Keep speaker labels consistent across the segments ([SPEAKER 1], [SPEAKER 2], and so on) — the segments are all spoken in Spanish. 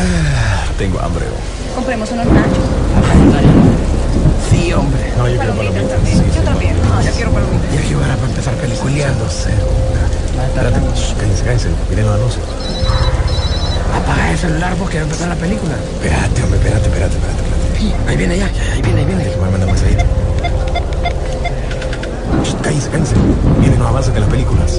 [SPEAKER 1] Ah, tengo hambre.
[SPEAKER 2] Compremos unos nachos.
[SPEAKER 1] Sí, hombre. No, yo quiero
[SPEAKER 2] Palomitas
[SPEAKER 1] palomitas.
[SPEAKER 2] también.
[SPEAKER 1] Sí, sí,
[SPEAKER 2] Yo también. No, yo quiero palomitas.
[SPEAKER 1] Ya que ahora para empezar peliculeando, cero. Espérate, shh, cállense, cállense. Miren los anuncios.
[SPEAKER 3] Apaga el celular vos que va a empezar la película.
[SPEAKER 1] Espérate, hombre, espérate, espérate, espérate. espérate.
[SPEAKER 3] Ahí viene ya, ahí viene, ahí viene.
[SPEAKER 1] Que mandar más ahí. Shh, Cállense, cállense. Vienen los avances de las películas.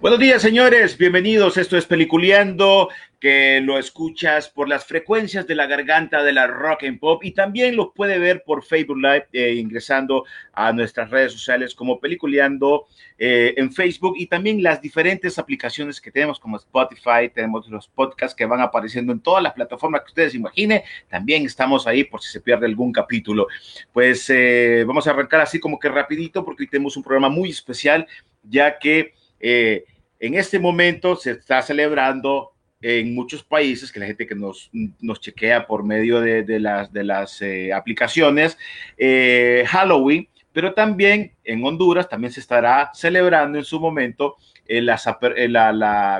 [SPEAKER 4] Buenos días, señores. Bienvenidos. Esto es Peliculeando, que lo escuchas por las frecuencias de la garganta de la rock and pop y también lo puede ver por Facebook Live eh, ingresando a nuestras redes sociales como Peliculeando eh, en Facebook y también las diferentes aplicaciones que tenemos como Spotify, tenemos los podcasts que van apareciendo en todas las plataformas que ustedes imaginen. También estamos ahí por si se pierde algún capítulo. Pues eh, vamos a arrancar así como que rapidito porque hoy tenemos un programa muy especial ya que eh, en este momento se está celebrando en muchos países, que la gente que nos, chequea por medio de, de las, de las eh, aplicaciones, eh, Halloween, pero también en Honduras también se estará celebrando en su momento eh, las,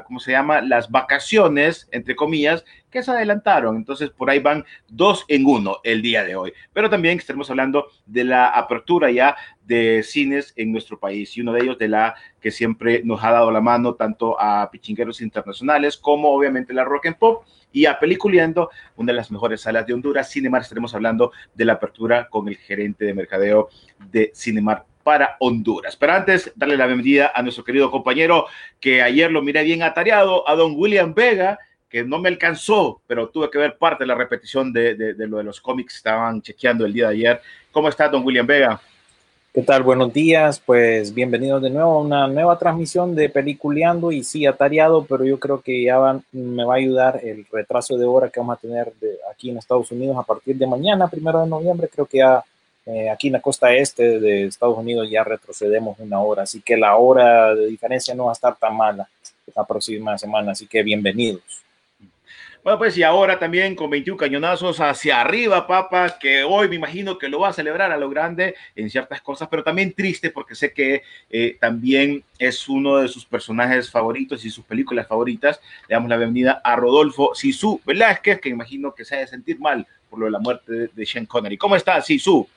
[SPEAKER 4] ¿cómo se llama? Las vacaciones, entre comillas, que se adelantaron. Entonces, por ahí van dos en uno el día de hoy. Pero también estaremos hablando de la apertura ya de cines en nuestro país y uno de ellos de la que siempre nos ha dado la mano tanto a pichingueros internacionales como obviamente la Rock and Pop y a Peliculeando, una de las mejores salas de Honduras. Cinemar, estaremos hablando de la apertura con el gerente de mercadeo de Cinemar para Honduras. Pero antes, darle la bienvenida a nuestro querido compañero que ayer lo miré bien atareado, a don William Vega, que no me alcanzó, pero tuve que ver parte de la repetición de, lo de los cómics que estaban chequeando el día de ayer. ¿Cómo está, don William Vega?
[SPEAKER 5] ¿Qué tal? Buenos días, pues bienvenidos de nuevo a una nueva transmisión de Peliculeando y sí, atareado, pero yo creo que ya me va a ayudar el retraso de hora que vamos a tener de- aquí en Estados Unidos a partir de mañana, primero de noviembre, creo que ya eh, aquí en la costa este de Estados Unidos ya retrocedemos una hora, así que la hora de diferencia no va a estar tan mala la próxima semana, así que bienvenidos.
[SPEAKER 4] Bueno, pues y ahora también con 21 cañonazos hacia arriba, papá, que hoy me imagino que lo va a celebrar a lo grande en ciertas cosas, pero también triste porque sé que eh, también es uno de sus personajes favoritos y sus películas favoritas. Le damos la bienvenida a Rodolfo Sisu Velázquez, que imagino que se ha de sentir mal por lo de la muerte de, de Sean Connery. ¿Cómo está, Sisu?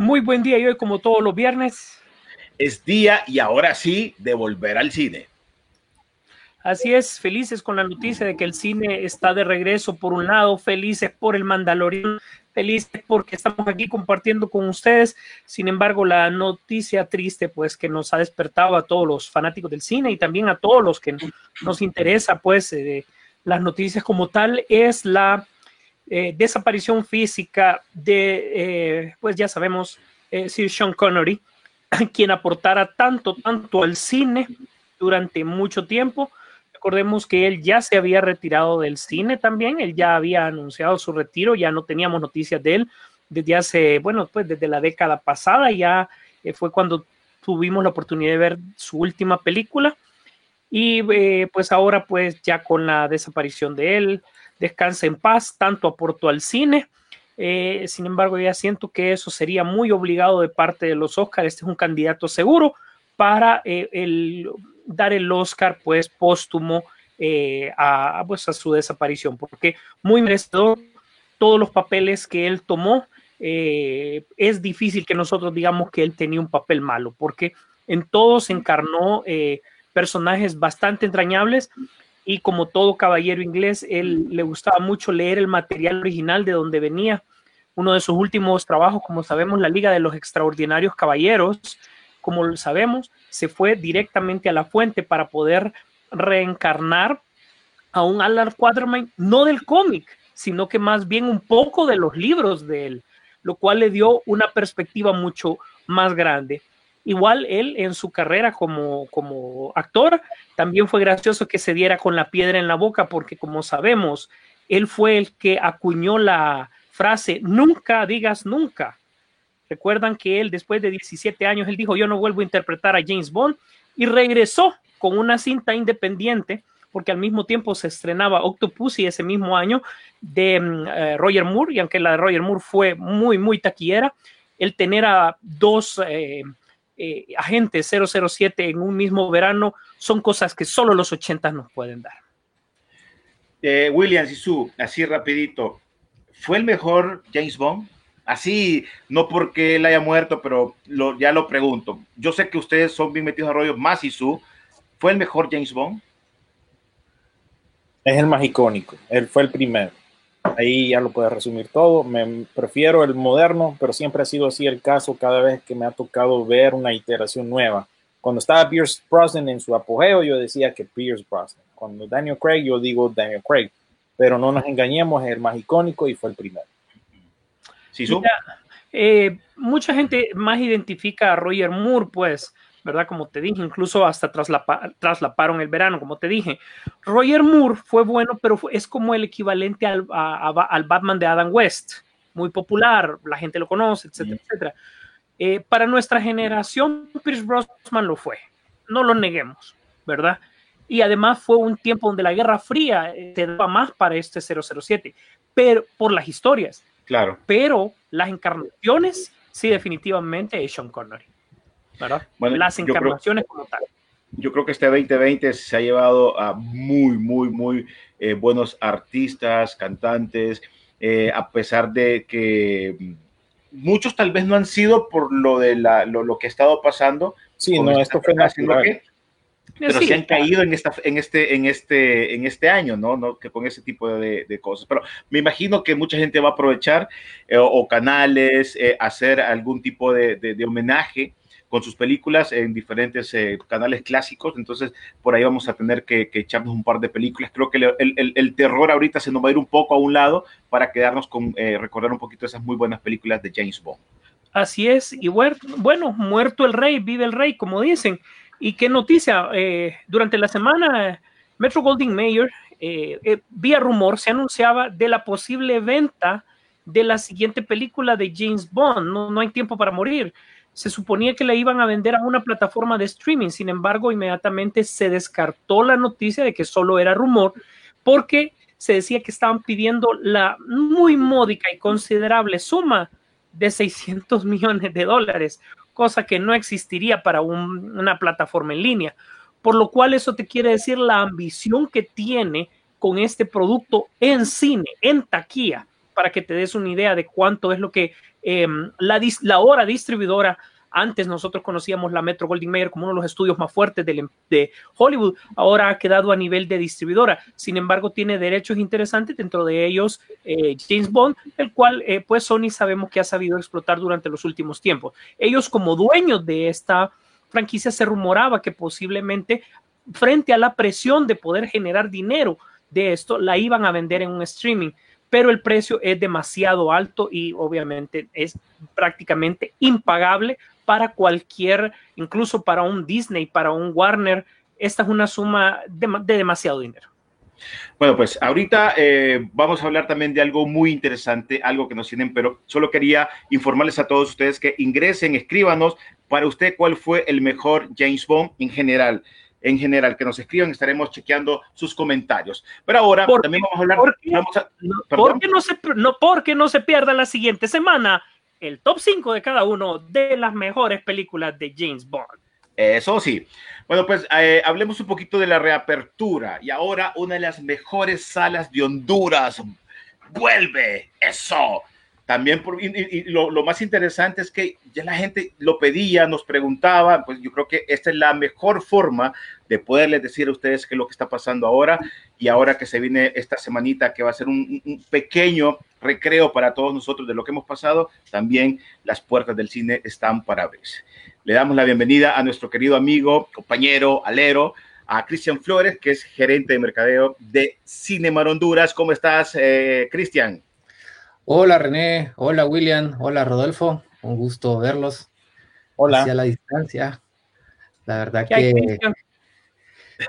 [SPEAKER 6] Muy buen día y hoy como todos los viernes.
[SPEAKER 4] Es día y ahora sí de volver al cine.
[SPEAKER 6] Así es, felices con la noticia de que el cine está de regreso por un lado, felices por el Mandalorian, felices porque estamos aquí compartiendo con ustedes. Sin embargo, la noticia triste pues que nos ha despertado a todos los fanáticos del cine y también a todos los que nos interesa pues eh, las noticias como tal es la eh, desaparición física de eh, pues ya sabemos eh, Sir Sean Connery, quien aportara tanto, tanto al cine durante mucho tiempo. Recordemos que él ya se había retirado del cine también, él ya había anunciado su retiro, ya no teníamos noticias de él desde hace, bueno, pues desde la década pasada, ya fue cuando tuvimos la oportunidad de ver su última película y pues ahora pues ya con la desaparición de él, descansa en paz, tanto aportó al cine, eh, sin embargo ya siento que eso sería muy obligado de parte de los Oscars, este es un candidato seguro para eh, el, dar el Oscar pues póstumo eh, a, pues, a su desaparición, porque muy merecedor todos los papeles que él tomó, es difícil que nosotros digamos que él tenía un papel malo, porque en todos encarnó personajes bastante entrañables y como todo caballero inglés, él le gustaba mucho leer el material original de donde venía. Uno de sus últimos trabajos, como sabemos, la Liga de los Extraordinarios Caballeros, como lo sabemos, se fue directamente a la fuente para poder reencarnar a un Alan Quatermain, no del cómic, sino que más bien un poco de los libros de él, lo cual le dio una perspectiva mucho más grande. Igual él en su carrera como, como actor, también fue gracioso que se diera con la piedra en la boca, porque como sabemos, él fue el que acuñó la frase, nunca digas nunca. Recuerdan que él después de 17 años, él dijo, yo no vuelvo a interpretar a James Bond y regresó con una cinta independiente, porque al mismo tiempo se estrenaba Octopussy ese mismo año de mm, eh, Roger Moore, y aunque la de Roger Moore fue muy, muy taquillera, el tener a dos eh, eh, agentes 007 en un mismo verano son cosas que solo los 80 nos pueden dar.
[SPEAKER 4] William Sisu, así rapidito, ¿fue el mejor James Bond? Así, no porque él haya muerto, pero ya lo pregunto. Yo sé que ustedes son bien metidos a rollo, más Sisu, ¿fue el mejor James Bond?
[SPEAKER 5] Es el más icónico, él fue el primero. Ahí ya lo puedes resumir todo. Me prefiero el moderno, pero siempre ha sido así el caso cada vez que me ha tocado ver una iteración nueva. Cuando estaba Pierce Brosnan en su apogeo, yo decía que Pierce Brosnan. Cuando Daniel Craig, yo digo Daniel Craig. Pero no nos engañemos, es el más icónico y fue el primero.
[SPEAKER 6] ¿Sí, eh, mucha gente más identifica a Roger Moore, pues, ¿verdad? Como te dije, incluso hasta traslaparon el verano, como te dije. Roger Moore fue bueno, pero es como el equivalente al, al, Batman de Adam West, muy popular, la gente lo conoce, etcétera, etcétera. Eh, para nuestra generación, Pierce Brosnan lo fue, no lo neguemos, ¿verdad? Y además fue un tiempo donde la Guerra Fría eh, te daba más para este 007, pero por las historias.
[SPEAKER 4] Claro.
[SPEAKER 6] Pero las encarnaciones, sí, definitivamente es Sean Connery. Bueno, las encarnaciones como tal.
[SPEAKER 4] Yo creo que este 2020 se ha llevado a muy, muy, muy eh, buenos artistas, cantantes, eh, a pesar de que muchos tal vez no han sido por lo de la, lo, que ha estado pasando.
[SPEAKER 5] Sí, no, esto fue natural.
[SPEAKER 4] pero se han caído en, esta, en, este, en, este, en este año, ¿no? ¿no? Que con ese tipo de, de, cosas. Pero me imagino que mucha gente va a aprovechar eh, o, canales, hacer algún tipo de, de homenaje con sus películas en diferentes eh, canales clásicos, entonces por ahí vamos a tener que, echarnos un par de películas. Creo que el, terror ahorita se nos va a ir un poco a un lado para quedarnos con eh, recordar un poquito esas muy buenas películas de James Bond.
[SPEAKER 6] Así es, y bueno, muerto el rey, vive el rey, como dicen. Y qué noticia, eh, durante la semana Metro Golding Mayer, vía rumor, se anunciaba de la posible venta de la siguiente película de James Bond, no, no hay tiempo para morir se suponía que la iban a vender a una plataforma de streaming, sin embargo, inmediatamente se descartó la noticia de que solo era rumor, porque se decía que estaban pidiendo la muy módica y considerable suma de 600 millones de dólares, cosa que no existiría para una plataforma en línea. Por lo cual eso te quiere decir la ambición que tiene con este producto en cine, en taquilla, para que te des una idea de cuánto es lo que Em, la, hora distribuidora antes nosotros conocíamos la Metro Goldwyn Mayer como uno de los estudios más fuertes de, Hollywood. Ahora ha quedado a nivel de distribuidora. Sin embargo, tiene derechos interesantes, dentro de ellos eh, James Bond, el cual eh, pues Sony sabemos que ha sabido explotar durante los últimos tiempos. Ellos como dueños de esta franquicia se rumoraba que posiblemente frente a la presión de poder generar dinero de esto, la iban a vender en un streaming pero el precio es demasiado alto y obviamente es prácticamente impagable para cualquier, incluso para un Disney, para un Warner. Esta es una suma de, demasiado dinero.
[SPEAKER 4] Bueno, pues ahorita eh, vamos a hablar también de algo muy interesante, algo que nos tienen, pero solo quería informarles a todos ustedes que ingresen, escríbanos para usted cuál fue el mejor James Bond en general en general, que nos escriban, estaremos chequeando sus comentarios. Pero ahora también vamos a hablar.
[SPEAKER 6] porque, no se, no, porque no se pierda la siguiente semana el top 5 de cada uno de las mejores películas de James Bond.
[SPEAKER 4] Eso sí. Bueno, pues eh, hablemos un poquito de la reapertura. Y ahora una de las mejores salas de Honduras. Vuelve. Eso. También, por, y, lo, más interesante es que ya la gente lo pedía, nos preguntaba, pues yo creo que esta es la mejor forma de poderles decir a ustedes qué es lo que está pasando ahora y ahora que se viene esta semanita que va a ser un, pequeño recreo para todos nosotros de lo que hemos pasado, también las puertas del cine están para abrirse. Le damos la bienvenida a nuestro querido amigo, compañero, alero, a Cristian Flores, que es gerente de mercadeo de Cinema Honduras. ¿Cómo estás, eh, Cristian?
[SPEAKER 7] Hola René, hola William, hola Rodolfo, un gusto verlos.
[SPEAKER 5] Hola.
[SPEAKER 7] Hacia la distancia. La verdad que...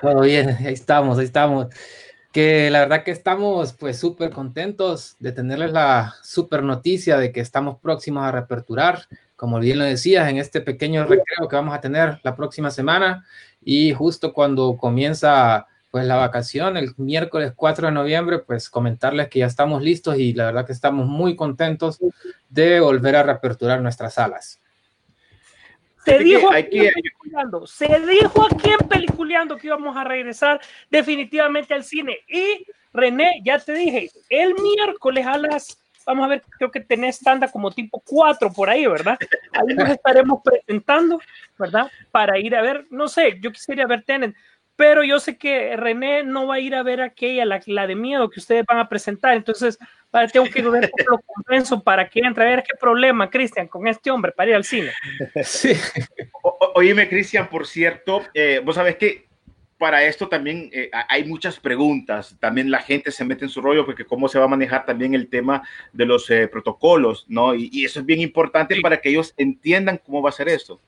[SPEAKER 7] Todo bien, ahí estamos, ahí estamos. Que la verdad que estamos pues súper contentos de tenerles la súper noticia de que estamos próximos a reaperturar, como bien lo decías, en este pequeño recreo que vamos a tener la próxima semana y justo cuando comienza pues la vacación, el miércoles 4 de noviembre, pues comentarles que ya estamos listos y la verdad que estamos muy contentos de volver a reaperturar nuestras salas.
[SPEAKER 6] Se dijo, aquí en Peliculeando, se dijo aquí en Peliculeando que íbamos a regresar definitivamente al cine. Y René, ya te dije, el miércoles a las, vamos a ver, creo que tenés tanda como tipo 4 por ahí, ¿verdad? Ahí nos estaremos presentando, ¿verdad? Para ir a ver, no sé, yo quisiera ver Tenet, pero yo sé que René no va a ir a ver aquella, la, la de miedo que ustedes van a presentar, entonces para, tengo que ver cómo lo convenzo para que entre a ver qué problema, Cristian, con este hombre para ir al cine.
[SPEAKER 4] Sí. O, oíme, Cristian, por cierto, eh, vos sabés que para esto también eh, hay muchas preguntas. También la gente se mete en su rollo porque cómo se va a manejar también el tema de los eh, protocolos, ¿no? Y, y, eso es bien importante sí. para que ellos entiendan cómo va a ser esto.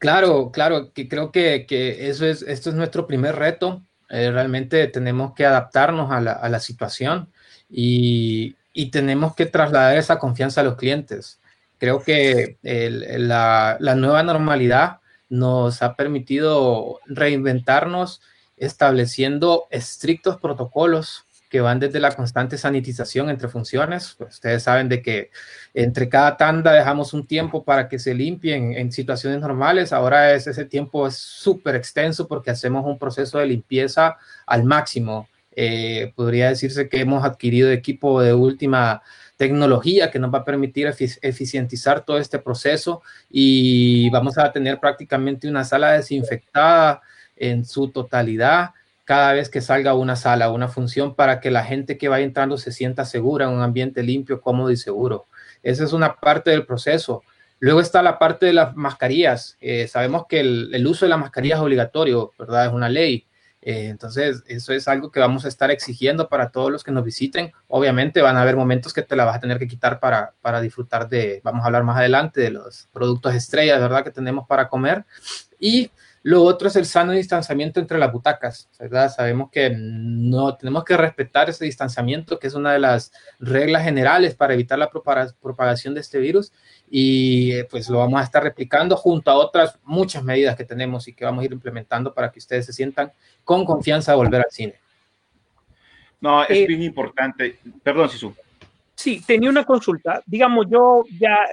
[SPEAKER 7] Claro, claro, que creo que, que eso es, esto es nuestro primer reto. Eh, realmente tenemos que adaptarnos a la, a la situación y, y, tenemos que trasladar esa confianza a los clientes. Creo que la, la, nueva normalidad nos ha permitido reinventarnos estableciendo estrictos protocolos que van desde la constante sanitización entre funciones. Pues ustedes saben de que entre cada tanda dejamos un tiempo para que se limpien en situaciones normales. Ahora es, ese tiempo es súper extenso porque hacemos un proceso de limpieza al máximo. Eh, podría decirse que hemos adquirido equipo de última tecnología que nos va a permitir efic eficientizar todo este proceso y vamos a tener prácticamente una sala desinfectada en su totalidad cada vez que salga una sala, una función para que la gente que vaya entrando se sienta segura en un ambiente limpio, cómodo y seguro. Esa es una parte del proceso. Luego está la parte de las mascarillas. Eh, sabemos que el, uso de la mascarilla es obligatorio, ¿verdad? Es una ley. Eh, entonces, eso es algo que vamos a estar exigiendo para todos los que nos visiten. Obviamente van a haber momentos que te la vas a tener que quitar para, para disfrutar de, vamos a hablar más adelante, de los productos estrellas, ¿verdad? Que tenemos para comer. Y lo otro es el sano distanciamiento entre las butacas, ¿verdad? Sabemos que no tenemos que respetar ese distanciamiento, que es una de las reglas generales para evitar la propagación de este virus y pues lo vamos a estar replicando junto a otras muchas medidas que tenemos y que vamos a ir implementando para que ustedes se sientan con confianza de volver al cine.
[SPEAKER 4] No, es eh, bien importante. Perdón, Sisu.
[SPEAKER 6] Sí, tenía una consulta. Digamos, yo ya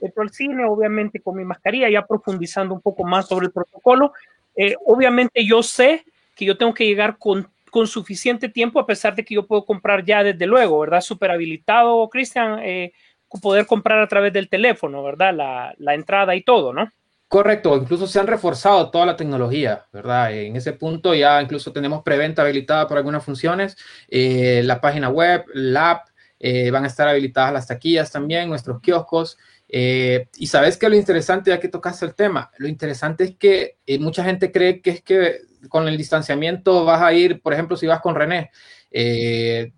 [SPEAKER 6] entro al cine, obviamente con mi mascarilla, ya profundizando un poco más sobre el protocolo. Eh, obviamente yo sé que yo tengo que llegar con, con, suficiente tiempo, a pesar de que yo puedo comprar ya desde luego, ¿verdad? Súper habilitado, Cristian, eh, poder comprar a través del teléfono, ¿verdad? La, la entrada y todo, ¿no?
[SPEAKER 7] Correcto, incluso se han reforzado toda la tecnología, ¿verdad? En ese punto ya incluso tenemos preventa habilitada por algunas funciones, eh, la página web, la app, eh, van a estar habilitadas las taquillas también, nuestros kioscos, eh, y sabes que lo interesante, ya que tocaste el tema, lo interesante es que eh, mucha gente cree que es que con el distanciamiento vas a ir, por ejemplo, si vas con René, eh,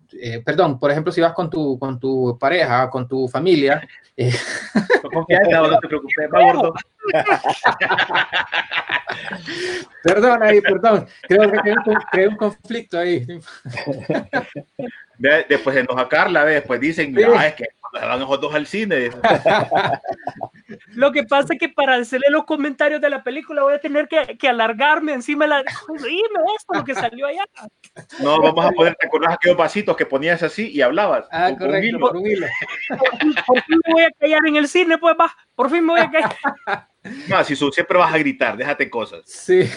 [SPEAKER 7] perdón, por ejemplo, si vas con tu, con tu pareja, con tu familia.
[SPEAKER 4] Confianza, no te preocupes, va gordo.
[SPEAKER 7] perdón ahí, perdón. Creo que creé un, un conflicto ahí.
[SPEAKER 4] Después se enoja Carla, después dicen, sí. ah, es que van esos dos al cine.
[SPEAKER 6] Lo que pasa es que para hacerle los comentarios de la película voy a tener que, que alargarme encima de la. Dime esto, lo que salió allá.
[SPEAKER 4] No, vamos a poner, ¿te acuerdas aquellos vasitos que ponías así y hablabas?
[SPEAKER 7] Ah, con, correcto, con un hilo.
[SPEAKER 6] Por, por, fin me voy a callar en el cine, pues va, por fin me voy a callar.
[SPEAKER 4] No, si siempre vas a gritar, déjate cosas.
[SPEAKER 7] Sí.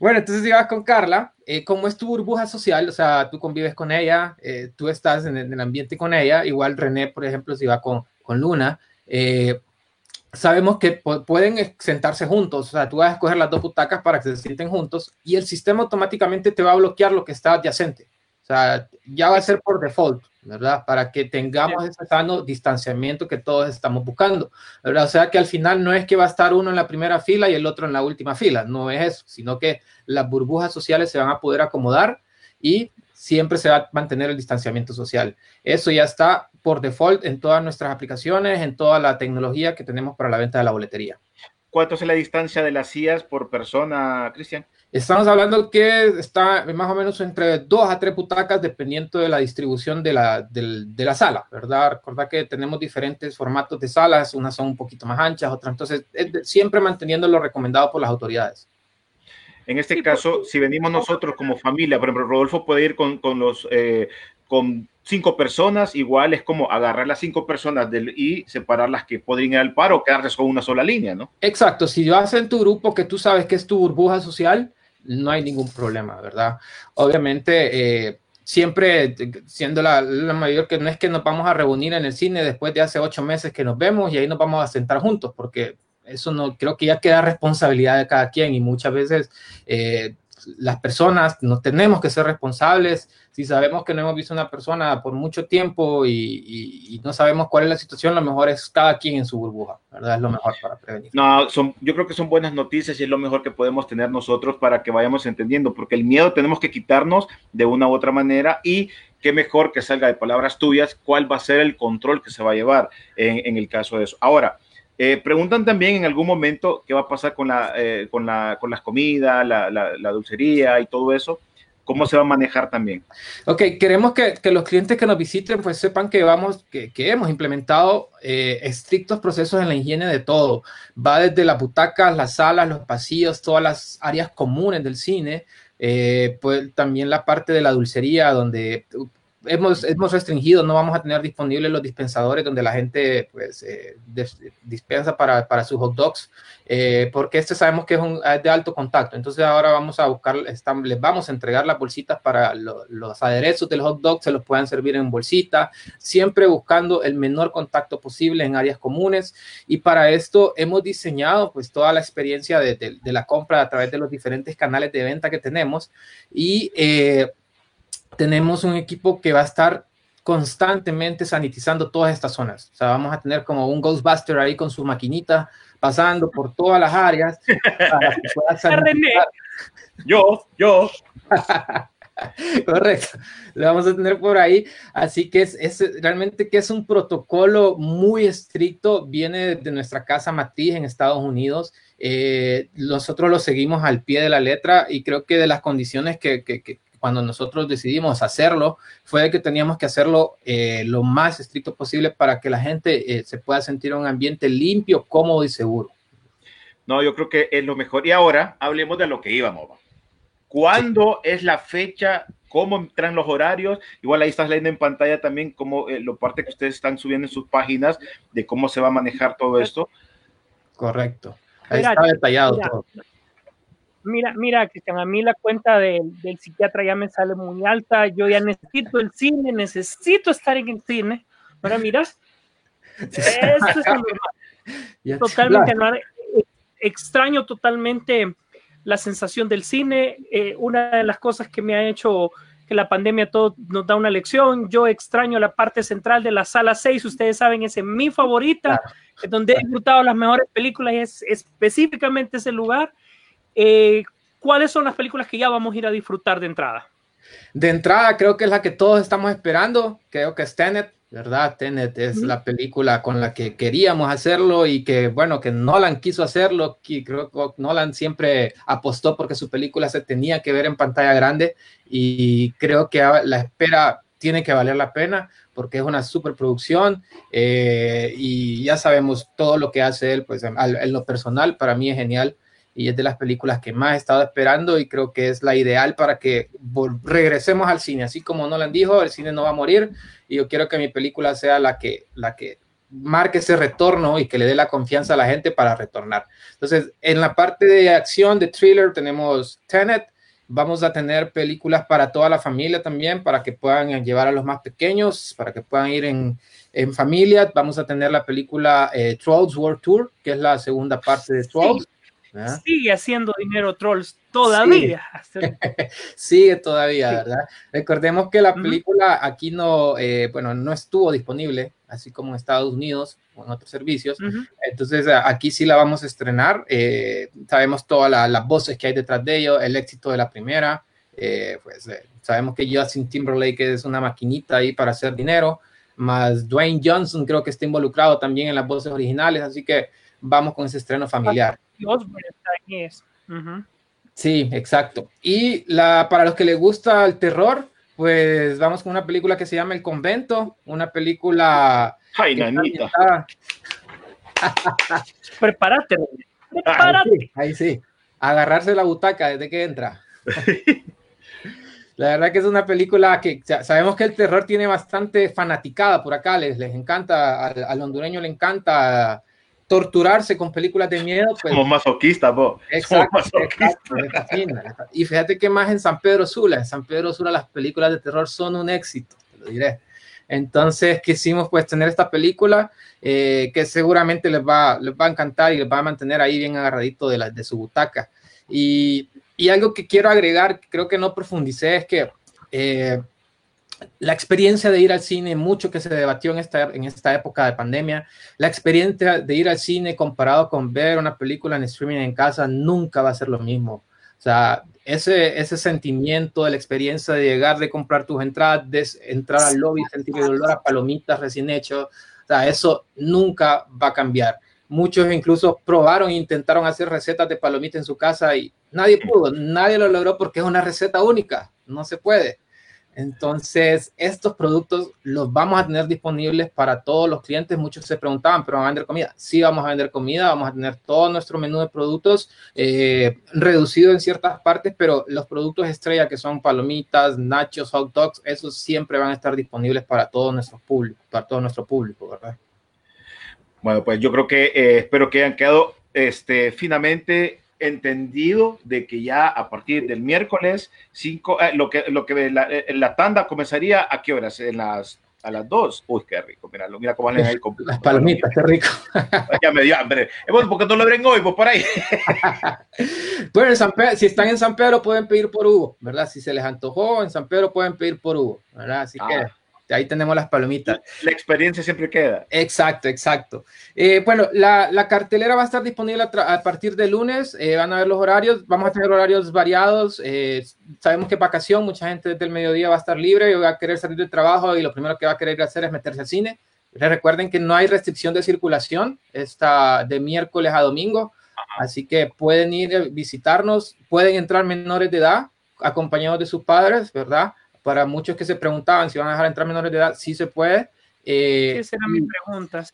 [SPEAKER 7] Bueno, entonces ibas con Carla, eh, ¿cómo es tu burbuja social? O sea, tú convives con ella, eh, tú estás en el, en el, ambiente con ella, igual René, por ejemplo, si va con, con Luna. Eh, sabemos que pueden sentarse juntos, o sea, tú vas a escoger las dos butacas para que se sienten juntos y el sistema automáticamente te va a bloquear lo que está adyacente. Sea, ya va a ser por default, ¿verdad? Para que tengamos ese sano distanciamiento que todos estamos buscando, ¿verdad? O sea, que al final no es que va a estar uno en la primera fila y el otro en la última fila, no es eso, sino que las burbujas sociales se van a poder acomodar y siempre se va a mantener el distanciamiento social. Eso ya está por default en todas nuestras aplicaciones, en toda la tecnología que tenemos para la venta de la boletería.
[SPEAKER 4] ¿Cuánto es la distancia de las sillas por persona, Cristian?
[SPEAKER 7] Estamos hablando que está más o menos entre dos a tres butacas dependiendo de la distribución de la, del- de la sala, ¿verdad? Recordad que tenemos diferentes formatos de salas, unas son un poquito más anchas, otras, entonces es de- siempre manteniendo lo recomendado por las autoridades.
[SPEAKER 4] En este
[SPEAKER 6] Sí,
[SPEAKER 4] caso,
[SPEAKER 6] porque-
[SPEAKER 4] si venimos nosotros como familia, por ejemplo, Rodolfo puede ir con, con los eh, con cinco personas, igual es como agarrar las cinco personas del, y separar las que podrían ir al paro o quedarse con una sola línea, ¿no?
[SPEAKER 7] Exacto, si vas en tu grupo que tú sabes que es tu burbuja social, no hay ningún problema, ¿verdad? Obviamente, eh, siempre siendo la, la mayor que no es que nos vamos a reunir en el cine después de hace ocho meses que nos vemos y ahí nos vamos a sentar juntos, porque eso no creo que ya queda responsabilidad de cada quien y muchas veces eh, las personas nos tenemos que ser responsables. Si sabemos que no hemos visto una persona por mucho tiempo y no sabemos cuál es la situación, lo mejor es cada quien en su burbuja, ¿verdad? Es lo mejor para prevenir.
[SPEAKER 4] No, son, yo creo que son buenas noticias y es lo mejor que podemos tener nosotros para que vayamos entendiendo, porque el miedo tenemos que quitarnos de una u otra manera y qué mejor que salga de palabras tuyas cuál va a ser el control que se va a llevar en, en el caso de eso. Ahora, eh, preguntan también en algún momento qué va a pasar con, la, eh, con, la, con las comidas, la, la- dulcería y todo eso, cómo se va a manejar también.
[SPEAKER 7] Ok, queremos que, que los clientes que nos visiten pues sepan que, vamos, que, que hemos implementado eh, estrictos procesos en la higiene de todo. Va desde las butacas, las salas, los pasillos, todas las áreas comunes del cine, pues también la parte de la dulcería donde hemos, hemos restringido, no vamos a tener disponibles los dispensadores donde la gente pues eh, dispensa para, para sus hot dogs, eh, porque este sabemos que es, un, es de alto contacto. Entonces ahora vamos a buscar, están- les vamos a entregar las bolsitas para lo- los aderezos del hot dog, se los puedan servir en bolsita, siempre buscando el menor contacto posible en áreas comunes. Y para esto hemos diseñado pues toda la experiencia de, de- de la compra a través de los diferentes canales de venta que tenemos y eh, tenemos un equipo que va a estar constantemente sanitizando todas estas zonas. O sea, vamos a tener como un Ghostbuster ahí con su maquinita pasando por todas las áreas para que pueda sanitizar.
[SPEAKER 4] Yo, yo.
[SPEAKER 7] Correcto, lo vamos a tener por ahí. Así que es, es realmente que es un protocolo muy estricto, viene de nuestra casa matriz en Estados Unidos. Eh, nosotros lo seguimos al pie de la letra y creo que de las condiciones que, que- que cuando nosotros decidimos hacerlo fue de que teníamos que hacerlo eh, lo más estricto posible para que la gente eh, se pueda sentir en un ambiente limpio, cómodo y seguro.
[SPEAKER 4] No, yo creo que es lo mejor. Y ahora hablemos de lo que íbamos. va. ¿Cuándo es la fecha? ¿Cómo entran los horarios? Igual ahí estás leyendo en pantalla también cómo eh, lo parte que ustedes están subiendo en sus páginas de cómo se va a manejar todo esto.
[SPEAKER 7] Correcto. Ahí
[SPEAKER 6] Mira,
[SPEAKER 7] está detallado
[SPEAKER 6] mira,
[SPEAKER 7] todo.
[SPEAKER 6] Mira, mira, Cristian, a mí la cuenta del, del psiquiatra ya me sale muy alta. Yo ya necesito el cine, necesito estar en el cine. Ahora miras, esto es anormal.
[SPEAKER 7] Ya-
[SPEAKER 6] totalmente anormal. Extraño totalmente la sensación del cine. Eh, una de las cosas que me ha hecho que la pandemia todo nos da una lección. Yo extraño la parte central de la sala 6. Ustedes saben, esa es mi favorita, es donde he disfrutado las mejores películas y es específicamente ese lugar. Eh, ¿Cuáles son las películas que ya vamos a ir a disfrutar de entrada?
[SPEAKER 7] De entrada, creo que es la que todos estamos esperando. Creo que es Tenet, ¿verdad? Tenet es
[SPEAKER 6] Ujú.
[SPEAKER 7] la película con la que queríamos hacerlo y que, bueno, que Nolan quiso hacerlo. Que creo que Nolan siempre apostó porque su película se tenía que ver en pantalla grande y creo que la espera tiene que valer la pena porque es una superproducción eh, y ya sabemos todo lo que hace él, pues en, en lo personal para mí es genial y es de las películas que más he estado esperando y creo que es la ideal para que regresemos al cine, así como Nolan dijo, el cine no va a morir y yo quiero que mi película sea la que, la que marque ese retorno y que le dé la confianza a la gente para retornar. Entonces, en la parte de acción, de thriller, tenemos Tenet, vamos a tener películas para toda la familia también, para que puedan llevar a los más pequeños, para que puedan ir en, en familia. Vamos a tener la película eh, Trolls World Tour, que es la segunda parte de Trolls. ¿Verdad?
[SPEAKER 6] Sigue haciendo dinero Trolls todavía.
[SPEAKER 7] Sigue todavía, ¿verdad? Recordemos que la película aquí no, eh, bueno, no estuvo disponible, así como en Estados Unidos o en otros servicios.
[SPEAKER 6] Ujú.
[SPEAKER 7] Entonces a- aquí sí la vamos a estrenar. eh, sabemos todas la- las voces que hay detrás de ello, el éxito de la primera. eh, pues eh, sabemos que Justin Timberlake es una maquinita ahí para hacer dinero. Más Dwayne Johnson creo que está involucrado también en las voces originales, así que vamos con ese estreno familiar. Sí, exacto. Y la, para los que les gusta el terror, pues vamos con una película que se llama El Convento, una película
[SPEAKER 4] Ay, nanita.
[SPEAKER 6] Prepárate, René.
[SPEAKER 7] Ahí
[SPEAKER 6] Prepárate.
[SPEAKER 7] sí, ahí sí. Agarrarse la butaca desde que entra. La verdad que es una película que sa- sabemos que el terror tiene bastante fanaticada por acá, les, les encanta, al, al hondureño le encanta torturarse con películas de miedo. Pues,
[SPEAKER 4] Somos masoquistas, vos.
[SPEAKER 7] Exacto,
[SPEAKER 4] Somos masoquistas.
[SPEAKER 7] exacto. Y fíjate que más en San Pedro Sula, en San Pedro Sula las películas de terror son un éxito, te lo diré. Entonces quisimos pues tener esta película eh, que seguramente les va, les va a encantar y les va a mantener ahí bien agarradito de, la, de su butaca. Y, y algo que quiero agregar, creo que no profundicé, es que eh, la experiencia de ir al cine, mucho que se debatió en esta, en esta época de pandemia, la experiencia de ir al cine comparado con ver una película en streaming en casa nunca va a ser lo mismo. O sea, ese, ese sentimiento de la experiencia de llegar, de comprar tus entradas, de entrar al lobby, sentir el olor a palomitas recién hecho, o sea, eso nunca va a cambiar. Muchos incluso probaron e intentaron hacer recetas de palomitas en su casa y nadie pudo, nadie lo logró porque es una receta única, no se puede. Entonces, estos productos los vamos a tener disponibles para todos los clientes. Muchos se preguntaban, ¿pero van a vender comida? Sí, vamos a vender comida, vamos a tener todo nuestro menú de productos eh, reducido en ciertas partes, pero los productos estrella que son palomitas, nachos, hot dogs, esos siempre van a estar disponibles para todo nuestro público, para todo nuestro público, ¿verdad?
[SPEAKER 4] Bueno, pues yo creo que eh, espero que hayan quedado este, finamente entendido de que ya a partir del miércoles 5, eh, lo que, lo que la, eh, la, tanda comenzaría a qué horas? En las, a las 2. Uy, qué rico, mira, mira cómo ahí. Con,
[SPEAKER 7] Las palomitas, qué rico.
[SPEAKER 4] ya me dio hambre. Bueno, porque no lo abren hoy, pues por ahí.
[SPEAKER 7] bueno, en San Pedro, si están en San Pedro pueden pedir por Hugo, ¿verdad? Si se les antojó, en San Pedro pueden pedir por Hugo, ¿verdad? Así ah. que ahí tenemos las palomitas.
[SPEAKER 4] La experiencia siempre queda.
[SPEAKER 7] Exacto, exacto. Eh, bueno, la, la, cartelera va a estar disponible a, a partir de lunes, eh, van a ver los horarios, vamos a tener horarios variados, eh, sabemos que vacación, mucha gente desde el mediodía va a estar libre, va a querer salir del trabajo y lo primero que va a querer hacer es meterse al cine. Recuerden que no hay restricción de circulación, está de miércoles a domingo, Ajá. así que pueden ir a visitarnos, pueden entrar menores de edad acompañados de sus padres, ¿verdad? Para muchos que se preguntaban si van a dejar entrar menores de edad, sí se puede.
[SPEAKER 6] Eh, Esa era mi pregunta.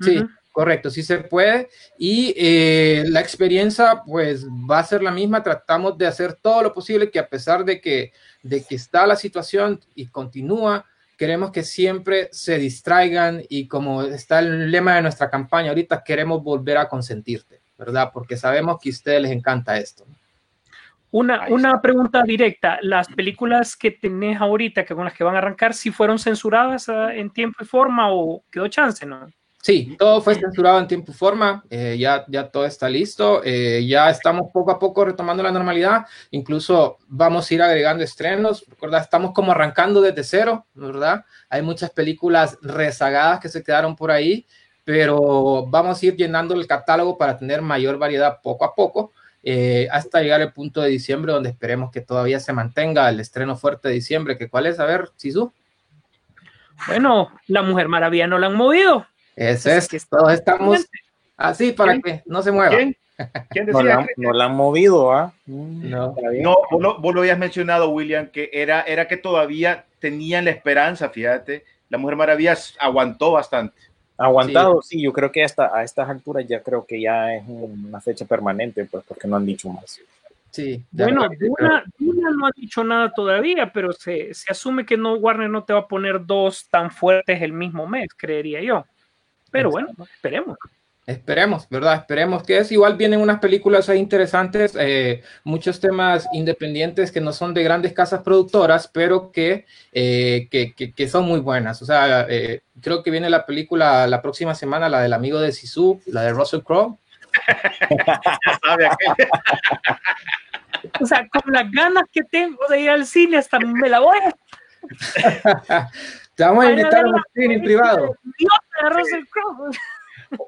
[SPEAKER 7] Sí, uh -huh. correcto, sí se puede. Y eh, la experiencia, pues, va a ser la misma. Tratamos de hacer todo lo posible que a pesar de que, de que está la situación y continúa, queremos que siempre se distraigan y como está el lema de nuestra campaña ahorita, queremos volver a consentirte, ¿verdad? Porque sabemos que a ustedes les encanta esto.
[SPEAKER 6] Una, una, pregunta directa. ¿Las películas que tenés ahorita, que con las que van a arrancar, si ¿sí fueron censuradas uh, en tiempo y forma o quedó chance, no?
[SPEAKER 7] Sí, todo fue censurado en tiempo y forma, eh, ya, ya todo está listo, eh, ya estamos poco a poco retomando la normalidad, incluso vamos a ir agregando estrenos, ¿verdad? Estamos como arrancando desde cero, ¿verdad? Hay muchas películas rezagadas que se quedaron por ahí, pero vamos a ir llenando el catálogo para tener mayor variedad poco a poco. Eh, hasta llegar al punto de diciembre donde esperemos que todavía se mantenga el estreno fuerte de diciembre, que cuál es, a ver, Sisu.
[SPEAKER 6] Bueno, la Mujer Maravilla no la han movido.
[SPEAKER 7] Ese es, que todos estamos así para ¿Quién? que no se mueva.
[SPEAKER 4] ¿Quién? ¿Quién
[SPEAKER 5] decía? No la, no la han movido, ¿ah?
[SPEAKER 4] No, no vos, lo, vos, lo, habías mencionado, William, que era, era que todavía tenían la esperanza, fíjate. La Mujer Maravilla aguantó bastante.
[SPEAKER 5] Aguantado, sí. sí, yo creo que hasta a estas alturas ya creo que ya es una fecha permanente, pues porque no han dicho más.
[SPEAKER 7] Sí.
[SPEAKER 6] Bueno, Duna, Duna, no ha dicho nada todavía, pero se, se, asume que no Warner no te va a poner dos tan fuertes el mismo mes, creería yo. Pero bueno, esperemos.
[SPEAKER 7] Esperemos, ¿verdad? Esperemos que es. Igual vienen unas películas ahí interesantes, eh, muchos temas independientes que no son de grandes casas productoras, pero que, eh, que, que, que, son muy buenas. O sea, eh, creo que viene la película la próxima semana, la del amigo de Sisu, la de Russell Crowe.
[SPEAKER 6] O sea, con las ganas que tengo de ir al cine, hasta me la voy a.
[SPEAKER 7] Te vamos a invitar a un cine privado.
[SPEAKER 6] Dios de Russell Crowe.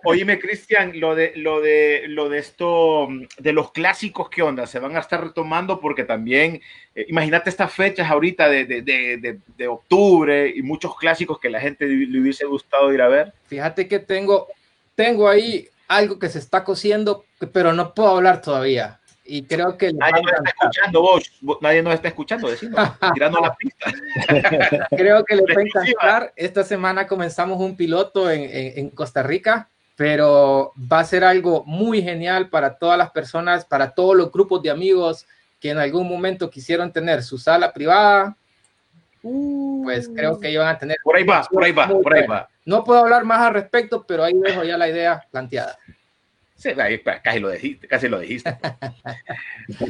[SPEAKER 4] Oíme, Cristian, lo de, lo de, lo de esto, mm, de los clásicos, ¿qué onda? Se van a estar retomando porque también, eh, imagínate estas fechas ahorita de, de, de, de- octubre y muchos clásicos que la gente le hubiese gustado ir a ver.
[SPEAKER 7] Fíjate que tengo, tengo ahí algo que se está cociendo, pero no puedo hablar todavía. Y creo que
[SPEAKER 4] Nadie nos está escuchando, vos. Nadie nos está escuchando, decimos, tirando la pista.
[SPEAKER 7] Creo que les va a encantar. Esta semana comenzamos un piloto en, en- en Costa Rica, pero va a ser algo muy genial para todas las personas, para todos los grupos de amigos que en algún momento quisieron tener su sala privada. Pues creo que van a tener.
[SPEAKER 4] Por ahí va, por ahí va, por ahí va.
[SPEAKER 7] No puedo hablar más al respecto, pero ahí dejo ya la idea planteada.
[SPEAKER 4] Sí, pa- casi lo dijiste, casi lo dijiste.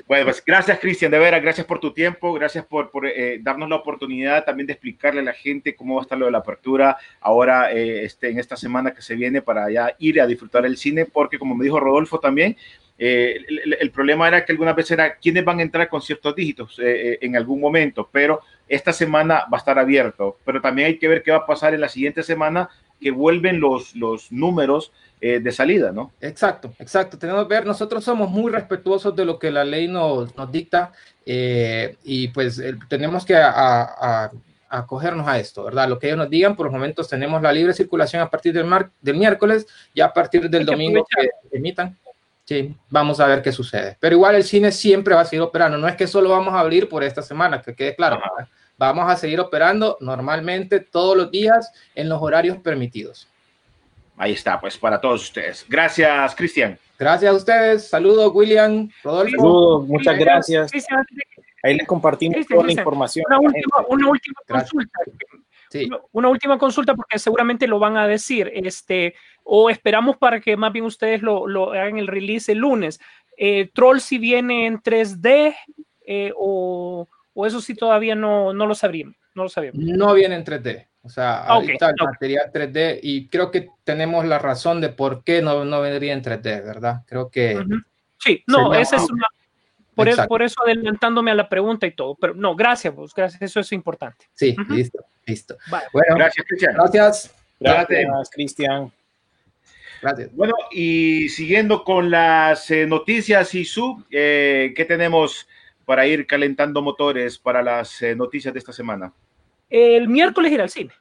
[SPEAKER 4] bueno, pues gracias, Cristian, de veras, gracias por tu tiempo, gracias por, por, eh, darnos la oportunidad también de explicarle a la gente cómo va a estar lo de la apertura ahora, eh, este, en esta semana que se viene para ya ir a disfrutar el cine, porque como me dijo Rodolfo también, eh, el- el problema era que algunas veces era quiénes van a entrar con ciertos dígitos eh, eh, en algún momento, pero esta semana va a estar abierto, pero también hay que ver qué va a pasar en la siguiente semana que vuelven los, los números eh, de salida, ¿no?
[SPEAKER 7] Exacto, exacto. Tenemos que ver, nosotros somos muy respetuosos de lo que la ley nos, nos dicta eh, y pues eh, tenemos que a- a- a- acogernos a esto, ¿verdad? Lo que ellos nos digan, por los momentos tenemos la libre circulación a partir del, mar- del miércoles y a partir del domingo que emitan. Sí, vamos a ver qué sucede. Pero igual el cine siempre va a seguir operando. No es que solo vamos a abrir por esta semana, que quede claro.
[SPEAKER 4] Ajá.
[SPEAKER 7] Vamos a seguir operando normalmente todos los días en los horarios permitidos.
[SPEAKER 4] Ahí está, pues para todos ustedes. Gracias, Cristian.
[SPEAKER 7] Gracias a ustedes. Saludos, William, Rodolfo.
[SPEAKER 5] Saludos, muchas gracias. Ahí les compartimos
[SPEAKER 6] Cristian,
[SPEAKER 5] toda la información.
[SPEAKER 6] Una última, una última consulta.
[SPEAKER 7] Sí.
[SPEAKER 6] Una- Una última consulta porque seguramente lo van a decir, este, o esperamos para que más bien ustedes lo, lo hagan el release el lunes. Eh, Troll si viene en 3D eh, o, o eso sí todavía no, no lo sabríamos, no lo sabíamos.
[SPEAKER 7] No viene en 3D. O sea,
[SPEAKER 6] Ah, ok,
[SPEAKER 7] ahorita el material 3D y creo que tenemos la razón de por qué no, no vendría en 3D, ¿verdad? Creo que.
[SPEAKER 6] Sí, no,
[SPEAKER 7] Sería-
[SPEAKER 6] esa es una, por, eso,
[SPEAKER 7] Exacto.
[SPEAKER 6] por eso adelantándome a la pregunta y todo, pero no, gracias vos, gracias, eso es importante.
[SPEAKER 7] sí, listo, listo.
[SPEAKER 6] Vale.
[SPEAKER 7] Bueno,
[SPEAKER 4] Gracias, Cristian.
[SPEAKER 7] gracias.
[SPEAKER 5] Gracias, Cristian.
[SPEAKER 7] Gracias.
[SPEAKER 4] Bueno, y siguiendo con las eh, noticias y su, eh, ¿qué tenemos para ir calentando motores para las eh, noticias de esta semana?
[SPEAKER 6] El miércoles ir al cine.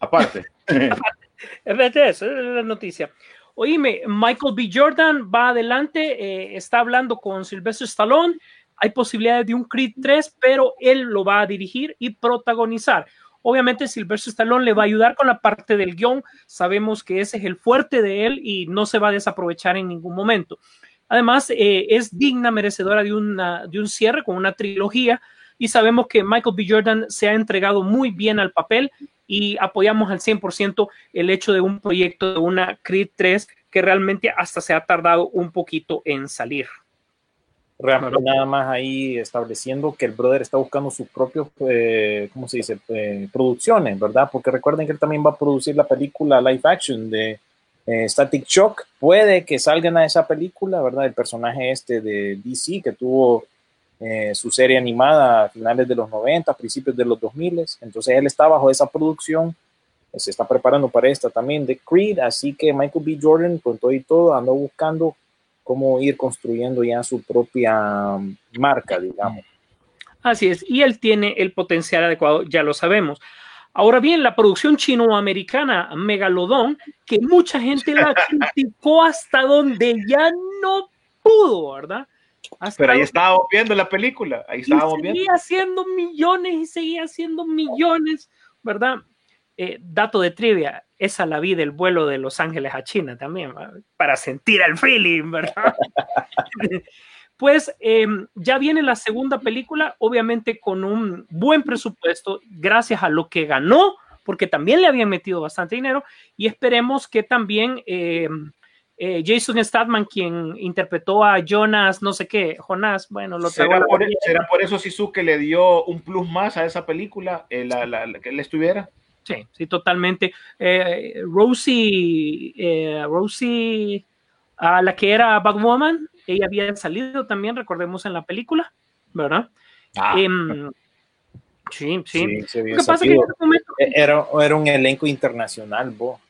[SPEAKER 4] Aparte.
[SPEAKER 6] Esa es la noticia. Oíme, Michael B. Jordan va adelante, eh, está hablando con Sylvester Stallone. Hay posibilidades de un Creed 3, pero él lo va a dirigir y protagonizar. Obviamente, Sylvester Stallone le va a ayudar con la parte del guion. Sabemos que ese es el fuerte de él y no se va a desaprovechar en ningún momento. Además, eh, es digna, merecedora de, una, de un cierre con una trilogía y sabemos que Michael B. Jordan se ha entregado muy bien al papel y apoyamos al 100% el hecho de un proyecto de una Creed 3 que realmente hasta se ha tardado un poquito en salir.
[SPEAKER 5] Realmente nada más ahí estableciendo que el brother está buscando sus propios, eh, ¿cómo se dice? Eh, producciones, ¿verdad? Porque recuerden que él también va a producir la película live action de eh, Static Shock. Puede que salgan a esa película, ¿verdad? El personaje este de DC que tuvo eh, su serie animada a finales de los 90, principios de los 2000. Entonces él está bajo esa producción, eh, se está preparando para esta también de Creed, así que Michael B. Jordan con todo y todo anda buscando cómo ir construyendo ya su propia um, marca, digamos.
[SPEAKER 6] Así es, y él tiene el potencial adecuado, ya lo sabemos. Ahora bien, la producción chino-americana Megalodon, que mucha gente la criticó hasta donde ya no pudo, ¿verdad? Hasta
[SPEAKER 4] Pero ahí estábamos viendo la película, ahí
[SPEAKER 6] y
[SPEAKER 4] estábamos viendo.
[SPEAKER 6] seguía haciendo millones y seguía haciendo millones, ¿verdad? Eh, dato de trivia, esa la vi del vuelo de Los Ángeles a China también, ¿verdad? para sentir el feeling, ¿verdad? pues eh, ya viene la segunda película, obviamente con un buen presupuesto, gracias a lo que ganó, porque también le habían metido bastante dinero, y esperemos que también eh, eh, Jason Statham, quien interpretó a Jonas, no sé qué, Jonas, bueno, lo
[SPEAKER 4] ¿Será por, será por eso Sisu que le dio un plus más a esa película, eh, la, la- la que él estuviera?
[SPEAKER 6] Sí, sí, totalmente. Eh, Rosie, eh, Rosie, a la que era Batwoman, ella había salido también, recordemos en la película, ¿verdad?
[SPEAKER 5] Ah.
[SPEAKER 6] Em, sí, sí.
[SPEAKER 5] Sí,
[SPEAKER 6] Lo que pasa es que en este momento,
[SPEAKER 5] Era, era un elenco internacional, bo.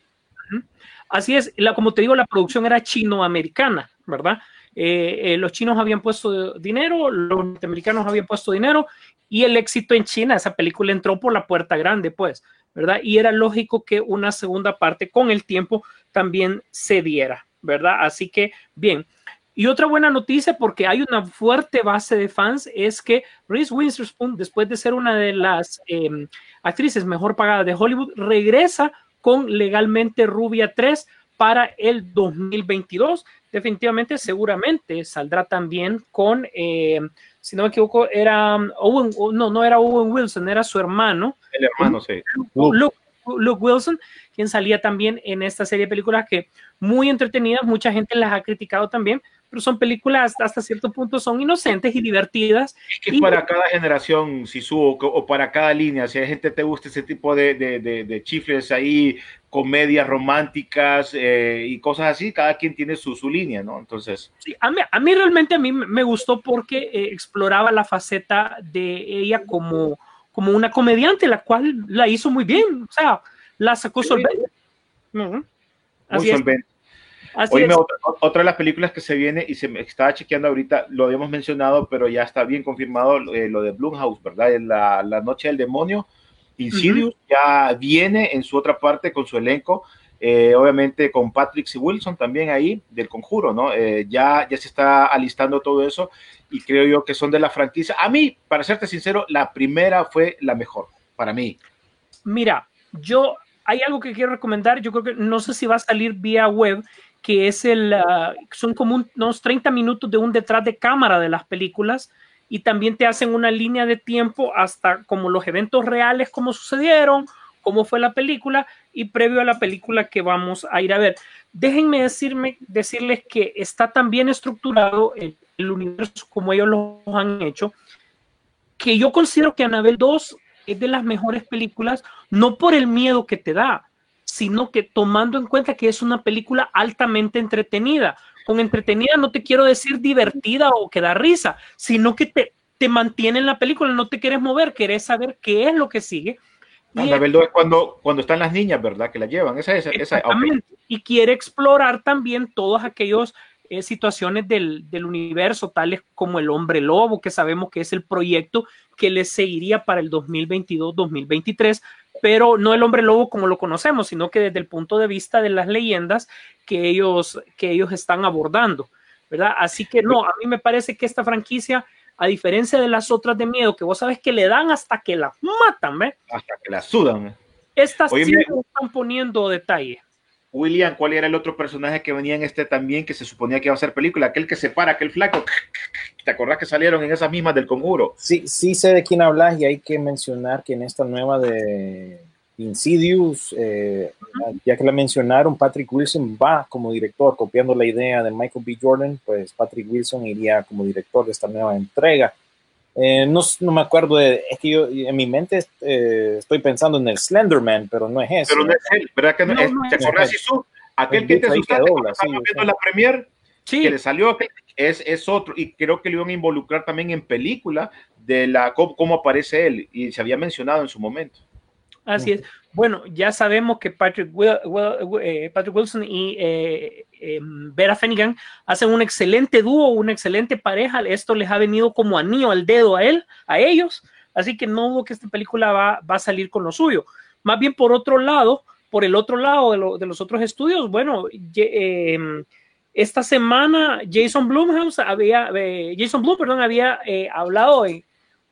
[SPEAKER 6] así es, la, como te digo, la producción era chino-americana, ¿verdad? Eh, eh, los chinos habían puesto dinero, los norteamericanos habían puesto dinero y el éxito en China, esa película entró por la puerta grande, pues, ¿verdad? Y era lógico que una segunda parte con el tiempo también se diera, ¿verdad? Así que, bien. Y otra buena noticia, porque hay una fuerte base de fans, es que Reese Witherspoon, después de ser una de las eh, actrices mejor pagadas de Hollywood, regresa con Legalmente Rubia 3 para el 2022. Definitivamente, seguramente saldrá también con, eh, si no me equivoco, era um, Owen, no, no era Owen Wilson, era su hermano,
[SPEAKER 4] El hermano, sí.
[SPEAKER 6] Luke, Luke Wilson, quien salía también en esta serie de películas que muy entretenidas, mucha gente las ha criticado también, pero son películas hasta cierto punto son inocentes y divertidas.
[SPEAKER 4] Es que
[SPEAKER 6] Y-
[SPEAKER 4] para cada generación, Sisu, o, o para cada línea, si hay gente que te gusta ese tipo de, de, de, de chifles ahí, comedias románticas eh, y cosas así, cada quien tiene su, su línea, ¿no? Entonces,
[SPEAKER 6] Sí, a, mí, a mí realmente a mí me gustó porque eh, exploraba la faceta de ella como, como una comediante, la cual la hizo muy bien, o sea, la sacó
[SPEAKER 4] Sí.
[SPEAKER 6] solvente. Ujú.
[SPEAKER 4] muy
[SPEAKER 6] Así es,
[SPEAKER 4] solvente.
[SPEAKER 6] así
[SPEAKER 4] Oíme, otra, otra de las películas que se viene y se me estaba chequeando ahorita, lo habíamos mencionado, pero ya está bien confirmado eh, lo de Blumhouse, ¿verdad? La, la Noche del Demonio, Insidious ya viene en su otra parte con su elenco, eh, obviamente con Patrick C. Wilson también ahí del Conjuro, ¿no? Eh, ya, ya se está alistando todo eso y creo yo que son de la franquicia. A mí, para serte sincero, la primera fue la mejor, para mí.
[SPEAKER 6] Mira, yo hay algo que quiero recomendar, yo creo que no sé si va a salir vía web, que es el, ah, son como un- unos 30 minutos de un detrás de cámara de las películas y también te hacen una línea de tiempo hasta como los eventos reales, cómo sucedieron, cómo fue la película y previo a la película que vamos a ir a ver. Déjenme decirme, decirles que está tan bien estructurado el, el universo como ellos lo han hecho, que yo considero que Anabel 2 es de las mejores películas, no por el miedo que te da, sino que tomando en cuenta que es una película altamente entretenida. Con entretenida no te quiero decir divertida o que da risa, sino que te, te mantiene en la película, no te quieres mover, querés saber qué es lo que sigue. Y
[SPEAKER 4] Annabelle 2 es cuando, cuando están las niñas, ¿verdad? Que la llevan. Esa es esa.
[SPEAKER 6] Exactamente. Y quiere explorar también todas aquellas eh, situaciones del, del universo, tales como el hombre lobo, que sabemos que es el proyecto que le seguiría para el 2022-2023, pero no el hombre lobo como lo conocemos, sino que desde el punto de vista de las leyendas que ellos, que ellos están abordando, ¿verdad? Así que no, a mí me parece que esta franquicia, a diferencia de las otras de miedo, que vos sabes que le dan hasta que la matan, ¿ves?
[SPEAKER 4] Hasta que la sudan.
[SPEAKER 6] Estas
[SPEAKER 4] Oye,
[SPEAKER 6] sí
[SPEAKER 4] me-
[SPEAKER 6] están poniendo detalle.
[SPEAKER 4] William, ¿cuál era el otro personaje que venía en este también que se suponía que iba a ser película? Aquel que se para, aquel flaco. ¿Te acordás que salieron en esas mismas del conjuro?
[SPEAKER 5] Sí, sí sé de quién hablas y hay que mencionar que en esta nueva de Insidious, eh, ya que la mencionaron, Patrick Wilson va como director, copiando la idea de Michael B. Jordan, pues Patrick Wilson iría como director de esta nueva entrega. Eh, no, no me acuerdo de, es que yo en mi mente eh, estoy pensando en el Slenderman, pero no es ese.
[SPEAKER 4] Pero no es él, ¿verdad que no?
[SPEAKER 6] No,
[SPEAKER 4] es-
[SPEAKER 6] no
[SPEAKER 4] ¿Te acordás? Aquel
[SPEAKER 5] El
[SPEAKER 4] que te asustaste cuando estábamos
[SPEAKER 5] sí,
[SPEAKER 4] viendo
[SPEAKER 5] sí.
[SPEAKER 4] la premier,
[SPEAKER 6] Sí,
[SPEAKER 4] que le salió aquel- es, es otro, y creo que lo iban a involucrar también en película de la cómo, cómo aparece él, y se había mencionado en su momento.
[SPEAKER 6] Así es. Bueno, ya sabemos que Patrick, Wil- Wil- eh, Patrick Wilson y eh, eh, Vera Finnegan hacen un excelente dúo, una excelente pareja. Esto les ha venido como anillo al dedo a él, a ellos. Así que no dudo que esta película va, va a salir con lo suyo. Más bien por otro lado, por el otro lado de, lo- de los otros estudios, bueno, eh, esta semana Jason Blumhouse había, eh, Jason Blum, perdón, había eh, hablado, en-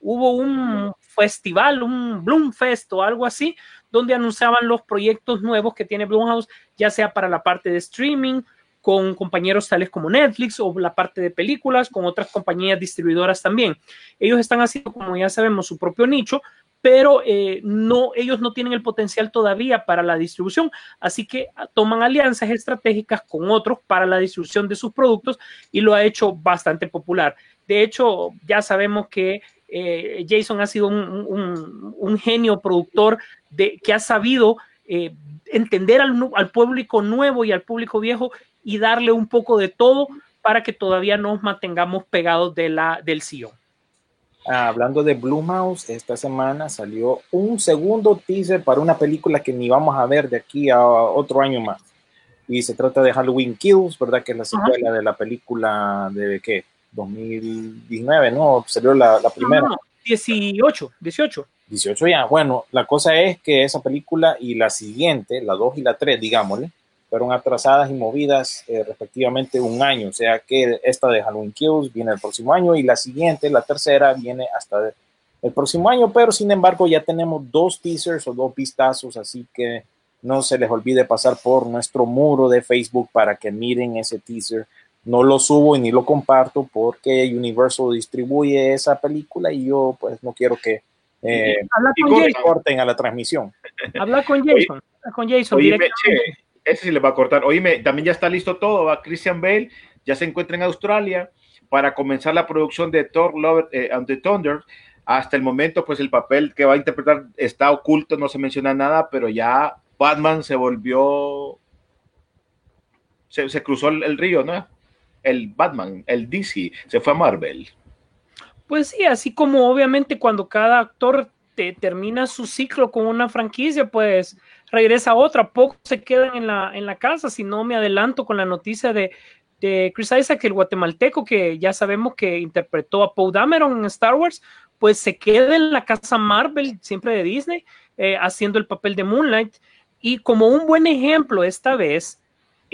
[SPEAKER 6] hubo un festival, un Bloomfest o algo así, donde anunciaban los proyectos nuevos que tiene Blumhouse, ya sea para la parte de streaming, con compañeros tales como Netflix o la parte de películas, con otras compañías distribuidoras también. Ellos están haciendo, como ya sabemos, su propio nicho, pero eh, no, ellos no tienen el potencial todavía para la distribución, así que ah, toman alianzas estratégicas con otros para la distribución de sus productos y lo ha hecho bastante popular. De hecho, ya sabemos que eh, Jason ha sido un, un- un genio productor de, que ha sabido eh, entender al público nuevo y al público viejo y darle un poco de todo para que todavía nos mantengamos pegados de la, del sillón.
[SPEAKER 5] Ah, hablando de Blue Mouse, esta semana salió un segundo teaser para una película que ni vamos a ver de aquí a otro año más. Y se trata de Halloween Kills, ¿verdad? Que es la secuela de la película de qué? 2019, ¿no? Salió la, la primera.
[SPEAKER 6] No, 18, 18.
[SPEAKER 5] 18 ya. Bueno, la cosa es que esa película y la siguiente, la 2 y la 3, digámosle, fueron atrasadas y movidas eh, respectivamente un año. O sea que esta de Halloween Kills viene el próximo año y la siguiente, la tercera, viene hasta el próximo año. Pero sin embargo, ya tenemos dos teasers o dos vistazos, así que no se les olvide pasar por nuestro muro de Facebook para que miren ese teaser. No lo subo y ni lo comparto porque Universal distribuye esa película y yo pues no quiero que eh, corten a la transmisión.
[SPEAKER 6] Habla con Jason. Habla con Jason
[SPEAKER 4] Oye, ese sí le va a cortar. Oíme, también ya está listo todo. Va Christian Bale ya se encuentra en Australia para comenzar la producción de Thor Love eh, and the Thunder. Hasta el momento, pues el papel que va a interpretar está oculto, no se menciona nada, pero ya Batman se volvió, se, cruzó el, río, ¿no? El Batman, el DC, se fue a Marvel.
[SPEAKER 6] Pues sí, así como obviamente cuando cada actor te termina su ciclo con una franquicia, pues regresa a otra, pocos se quedan en la, en la casa, si no me adelanto con la noticia de, de Chris Isaac, el guatemalteco que ya sabemos que interpretó a Poe Dameron en Star Wars, pues se queda en la casa Marvel, siempre de Disney, eh, haciendo el papel de Moonlight. Y como un buen ejemplo esta vez,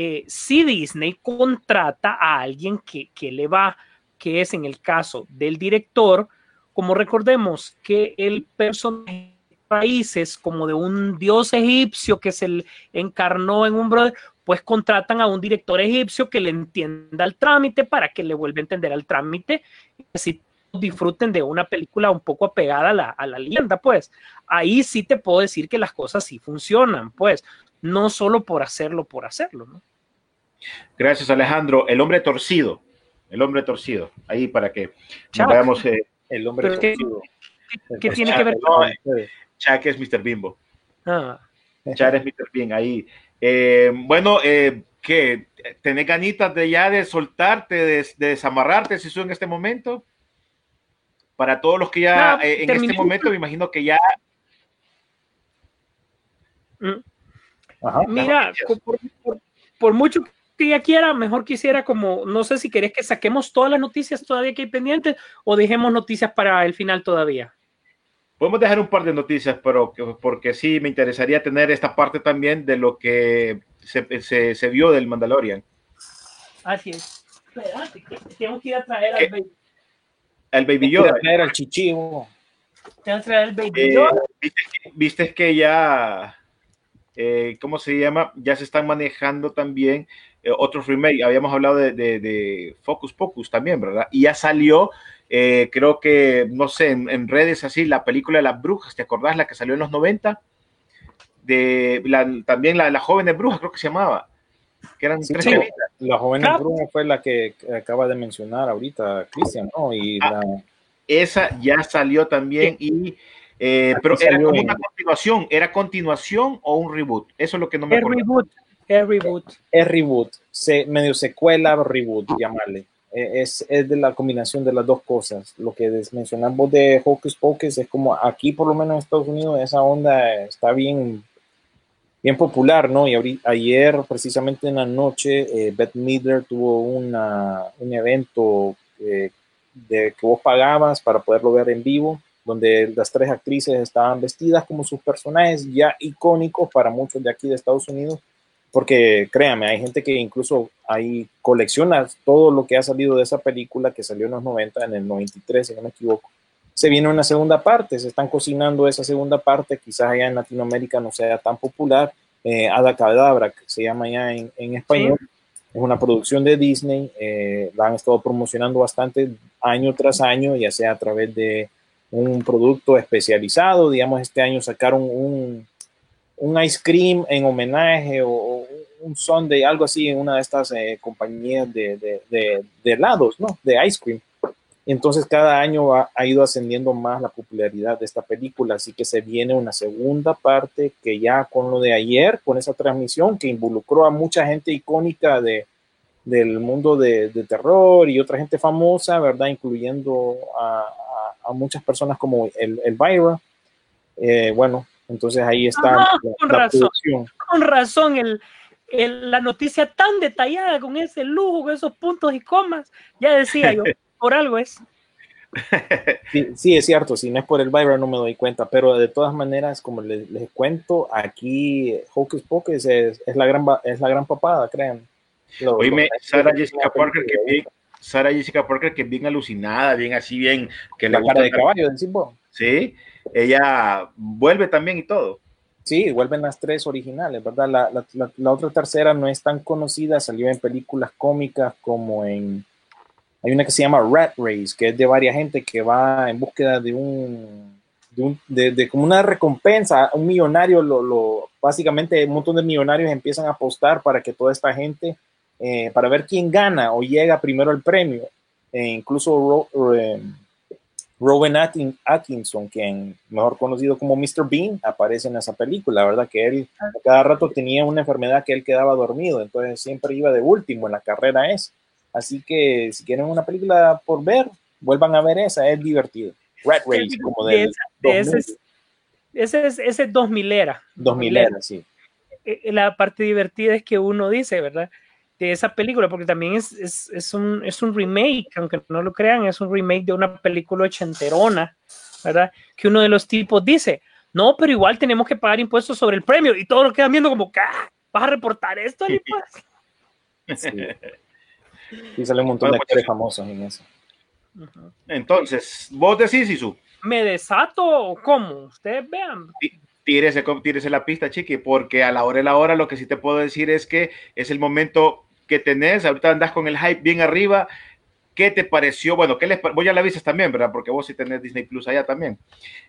[SPEAKER 6] eh, si Disney contrata a alguien que, que le va, que es en el caso del director, como recordemos que el personaje países como de un dios egipcio que se encarnó en un brother, pues contratan a un director egipcio que le entienda el trámite para que le vuelva a entender el trámite y así disfruten de una película un poco apegada a la, a la leyenda, pues. Ahí sí te puedo decir que las cosas sí funcionan, pues no solo por hacerlo, por hacerlo, ¿no?
[SPEAKER 4] Gracias Alejandro. El hombre torcido, el hombre torcido, ahí para que veamos eh,
[SPEAKER 5] el hombre torcido.
[SPEAKER 6] ¿Qué, tiene que ver
[SPEAKER 4] con Chuck es Mr. Bimbo. Ah. Chuck es Mr. Bimbo, ahí. Eh, bueno, eh, ¿qué? ¿Tenés ganitas de ya de soltarte, de, desamarrarte, si en este momento? Para todos los que ya eh, en este momento me imagino que ya...
[SPEAKER 6] Mm. Mira, por, mucho que ya quiera, mejor quisiera como, no sé si querés que saquemos todas las noticias todavía que hay pendientes o dejemos noticias para el final todavía.
[SPEAKER 4] Podemos dejar un par de noticias, pero porque sí me interesaría tener esta parte también de lo que se, se, vio del Mandalorian.
[SPEAKER 6] Así es. Espérate, tengo que ir a traer al Baby.
[SPEAKER 4] El Baby Yoda.
[SPEAKER 5] traer al Chichivo.
[SPEAKER 6] Tengo que traer al Baby eh, Yoda.
[SPEAKER 4] ¿viste, que ya, eh, ¿cómo se llama? Ya se están manejando también eh, otros remakes. Habíamos hablado de, de, de Focus Pocus también, ¿verdad? Y ya salió eh, creo que, no sé, en, redes así, la película de las brujas, ¿te acordás? La que salió en los 90. De, también la, la joven de brujas, creo que se llamaba. Que eran tres
[SPEAKER 5] La joven de brujas fue la que acaba de mencionar ahorita Cristian, ¿no? Y ah,
[SPEAKER 4] Esa ya salió también y... Eh, pero era como una continuación, ¿era continuación o un reboot? Eso es lo que no me acuerdo.
[SPEAKER 6] Reboot, es reboot.
[SPEAKER 5] Es reboot, se, medio secuela, reboot, llamarle. Eh, es, es, de la combinación de las dos cosas. Lo que mencionamos de Hocus Pocus es como aquí, por lo menos en Estados Unidos, esa onda está bien, bien popular, ¿no? Y ayer, precisamente en la noche, eh, Beth Midler tuvo una, un evento eh, de que vos pagabas para poderlo ver en vivo, donde las tres actrices estaban vestidas como sus personajes ya icónicos para muchos de aquí de Estados Unidos porque créanme, hay gente que incluso ahí colecciona todo lo que ha salido de esa película que salió en los 90, en el 93, si no me equivoco. Se viene una segunda parte, se están cocinando esa segunda parte, quizás allá en Latinoamérica no sea tan popular. Eh, Ada Cadabra, que se llama ya en, español, es una producción de Disney, eh, la han estado promocionando bastante año tras año, ya sea a través de un producto especializado, digamos, este año sacaron un, un ice cream en homenaje o, un sundae, algo así en una de estas eh, compañías de, de, de, helados, ¿no? De ice cream. Entonces cada año ha, ido ascendiendo más la popularidad de esta película, así que se viene una segunda parte que ya con lo de ayer, con esa transmisión que involucró a mucha gente icónica de, del mundo de, de terror y otra gente famosa, ¿verdad? Incluyendo a, a, a muchas personas como el, el Byra. Eh, bueno, entonces ahí está la,
[SPEAKER 6] con
[SPEAKER 5] la
[SPEAKER 6] razón.
[SPEAKER 5] producción.
[SPEAKER 6] Con razón, el, el- la noticia tan detallada, con ese lujo, con esos puntos y comas, ya decía yo, por algo es.
[SPEAKER 5] Sí, sí, es cierto, si no es por el Byron no me doy cuenta, pero de todas maneras, como les, les cuento, aquí Hocus Pocus es, es la gran es la gran papada, crean. Lo-
[SPEAKER 4] Oíme,
[SPEAKER 5] lo-
[SPEAKER 4] Sara Jessica Parker, que bien, Sara Jessica Parker, que bien alucinada, bien así, bien, que
[SPEAKER 5] la
[SPEAKER 4] le
[SPEAKER 5] cara de caballo, vos.
[SPEAKER 4] Sí, ella vuelve también y todo.
[SPEAKER 5] Sí, vuelven las tres originales, ¿verdad? La, la- la- la otra tercera no es tan conocida, salió en películas cómicas como en... Hay una que se llama Rat Race, que es de varias gente que va en búsqueda de un... De, un- de- de como una recompensa, un millonario, lo, lo- básicamente un montón de millonarios empiezan a apostar para que toda esta gente, eh, para ver quién gana o llega primero al premio. E incluso Ro- eh, Rowan Atkin- Atkinson, quien mejor conocido como Mr. Bean, aparece en esa película, ¿verdad? Que él cada rato tenía una enfermedad que él quedaba dormido, entonces siempre iba de último en la carrera es. Así que si quieren una película por ver, vuelvan a ver esa, es divertido. Rat Race, como
[SPEAKER 6] De esa- ese
[SPEAKER 5] 2000,
[SPEAKER 6] es, ese es, ese es 2000 era.
[SPEAKER 5] 2000 era, sí.
[SPEAKER 6] eh, la parte divertida es que uno dice, ¿verdad? De esa película, porque también es, es, es un, es un remake, aunque no lo crean, es un remake de una película ochenterona, ¿verdad? Que uno de los tipos dice, no, pero igual tenemos que pagar impuestos sobre el premio y todos lo quedan viendo como, "¿Quá? ¿Vas a reportar esto? Alipas?"
[SPEAKER 5] Sí, Sí, sale un montón de
[SPEAKER 4] Bueno, pues,
[SPEAKER 5] actores famosos en eso.
[SPEAKER 4] Entonces, vos decís, Isu,
[SPEAKER 6] ¿Me desato o cómo? Ustedes vean.
[SPEAKER 4] tírese, con- tírese la pista, chiqui, porque a la hora de la hora lo que sí te puedo decir es que es el momento que tenés, ahorita andás con el hype bien arriba. ¿Qué te pareció? Bueno, ¿qué les, vos ya la viste también, ¿verdad? Porque vos sí tenés Disney Plus allá también.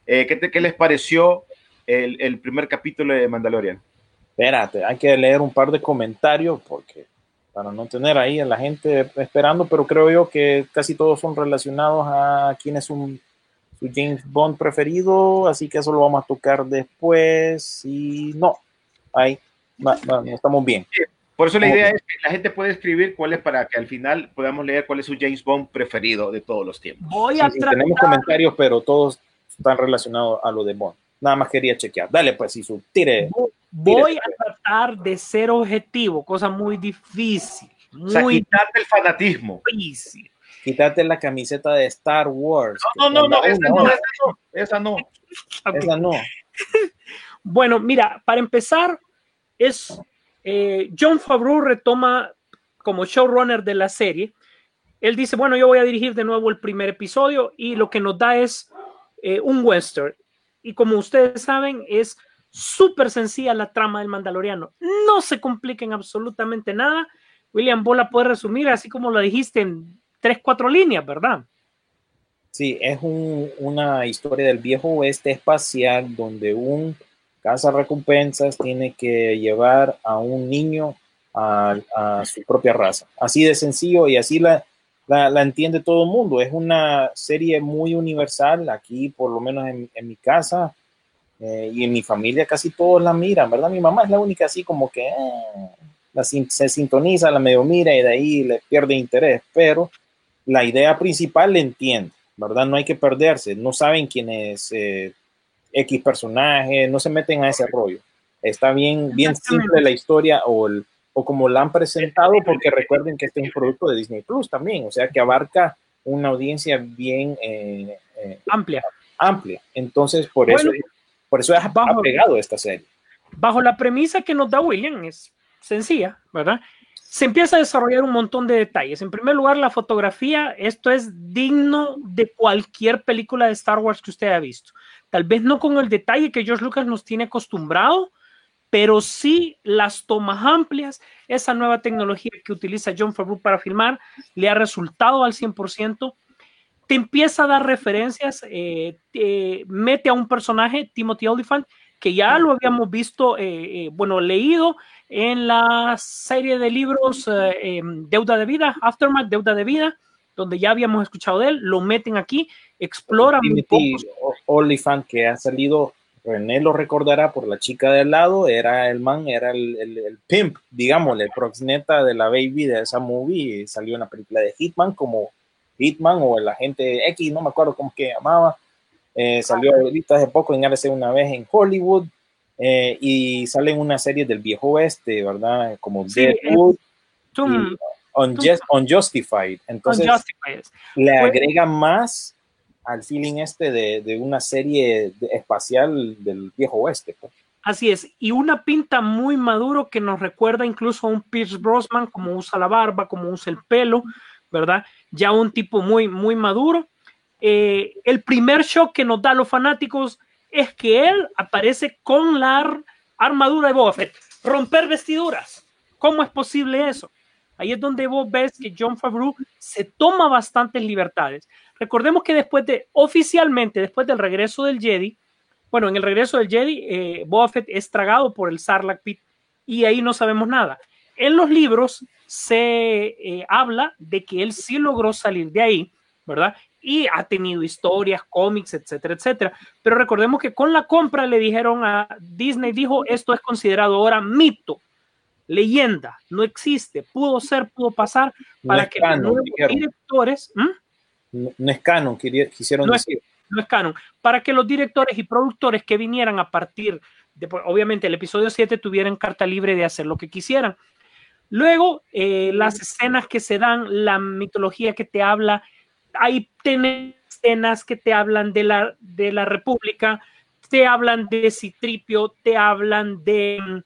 [SPEAKER 4] Eh, ¿qué, te- qué les pareció el, el primer capítulo de Mandalorian?
[SPEAKER 5] Espérate, hay que leer un par de comentarios porque para no tener ahí a la gente esperando, pero creo yo que casi todos son relacionados a quién es un, su James Bond preferido, así que eso lo vamos a tocar después y no, ahí va- va, estamos bien.
[SPEAKER 4] Por eso la
[SPEAKER 5] Muy
[SPEAKER 4] idea es que la gente puede escribir cuál es para que al final podamos leer cuál es su James Bond preferido de todos los tiempos.
[SPEAKER 6] Voy a
[SPEAKER 5] sí,
[SPEAKER 6] tratar,
[SPEAKER 5] tenemos comentarios, pero todos están relacionados a lo de Bond. Nada más quería chequear. Dale, pues, si su tire.
[SPEAKER 6] voy a tratar de ser objetivo, cosa muy difícil,
[SPEAKER 4] O sea,
[SPEAKER 6] muy
[SPEAKER 4] quitarte el fanatismo.
[SPEAKER 6] difícil.
[SPEAKER 5] Quítate la camiseta de Star Wars.
[SPEAKER 4] No, no, no, esa no, esa no, esa no.
[SPEAKER 5] Esa no.
[SPEAKER 6] Bueno, mira, para empezar, es eh, John Favreau retoma como showrunner de la serie. Él dice, bueno, yo voy a dirigir de nuevo el primer episodio y lo que nos da es eh, un western. Y como ustedes saben, es súper sencilla la trama del Mandaloriano. No se complica en absolutamente nada. William Bola puede resumir, así como lo dijiste, en tres, cuatro líneas, ¿verdad?
[SPEAKER 5] Sí, es un- una historia del viejo oeste espacial donde un recompensas tiene que llevar a un niño a, su propia raza. Así de sencillo y así la, la, la entiende todo el mundo. Es una serie muy universal. Aquí, por lo menos en, en mi casa eh, y en mi familia, casi todos la miran, ¿verdad? Mi mamá es la única así como que eh, la se sintoniza, la medio mira y de ahí le pierde interés, pero la idea principal le entiende, ¿verdad? No hay que perderse, no saben quién es eh, X personaje, no se meten a ese rollo. Está bien, bien simple la historia o, el- o como la han presentado, porque recuerden que este es un producto de Disney Plus también, o sea que abarca una audiencia bien eh, eh,
[SPEAKER 6] Amplia.
[SPEAKER 5] amplia. Entonces, por
[SPEAKER 6] Bueno,
[SPEAKER 5] eso, por eso es
[SPEAKER 6] bajo-
[SPEAKER 5] apegado a esta serie.
[SPEAKER 6] bajo la premisa que nos da William, es sencilla, ¿verdad? Se empieza a desarrollar un montón de detalles. En primer lugar, la fotografía, esto es digno de cualquier película de Star Wars que usted haya visto. Tal vez no con el detalle que George Lucas nos tiene acostumbrado, pero sí las tomas amplias, esa nueva tecnología que utiliza John Favreau para filmar, le ha resultado al 100%. Te empieza a dar referencias, eh, te mete a un personaje, Timothy Olyphant, que ya lo habíamos visto, eh, eh, bueno, leído en la serie de libros eh, eh, Deuda de Vida, Aftermath, Deuda de Vida, donde ya habíamos escuchado de él, lo meten aquí, exploran un
[SPEAKER 5] Timothy
[SPEAKER 6] poco.
[SPEAKER 5] O- Olyphant que ha salido René lo recordará por la chica de al lado, era el man, era el, el, el pimp, digámosle, el proxeneta de la baby de esa movie, salió en la película de Hitman como Hitman o el agente X, no me acuerdo cómo que llamaba, eh, salió ahorita hace poco en RC una vez en Hollywood, eh, y sale en una serie del viejo oeste, ¿verdad? Como
[SPEAKER 6] Sí,
[SPEAKER 5] Deadwood y Unjust- Unjustified. Entonces
[SPEAKER 6] Unjustified.
[SPEAKER 5] le
[SPEAKER 6] Pues-
[SPEAKER 5] agrega más al feeling este de, de una serie de- espacial del viejo oeste. pues.
[SPEAKER 6] Así es, y una pinta muy maduro que nos recuerda incluso a un Pierce Brosnan, como usa la barba, como usa el pelo, ¿verdad? Ya un tipo muy, muy maduro. Eh, el primer shock que nos da a los fanáticos es que él aparece con la ar- armadura de Boba Fett. Romper vestiduras. ¿Cómo es posible eso? Ahí es donde vos ves que John Favreau se toma bastantes libertades. Recordemos que después de, oficialmente, después del regreso del Jedi, bueno, en el regreso del Jedi, eh, es tragado por el Sarlacc Pit y ahí no sabemos nada. En los libros se eh, habla de que él sí logró salir de ahí, ¿verdad? Y ha tenido historias, cómics, etcétera, etcétera. Pero recordemos que con la compra le dijeron a Disney, dijo, esto es considerado ahora mito, leyenda, no existe, pudo ser, pudo pasar, para que los nuevos directores...
[SPEAKER 5] No, no es canon, quisieron
[SPEAKER 6] No es- no es canon, para que los directores y productores que vinieran a partir de, pues, obviamente, el episodio 7 tuvieran carta libre de hacer lo que quisieran. Luego, eh, las escenas que se dan, la mitología que te habla, hay escenas que te hablan de la, de la República, te hablan de Citripio, te hablan de mm,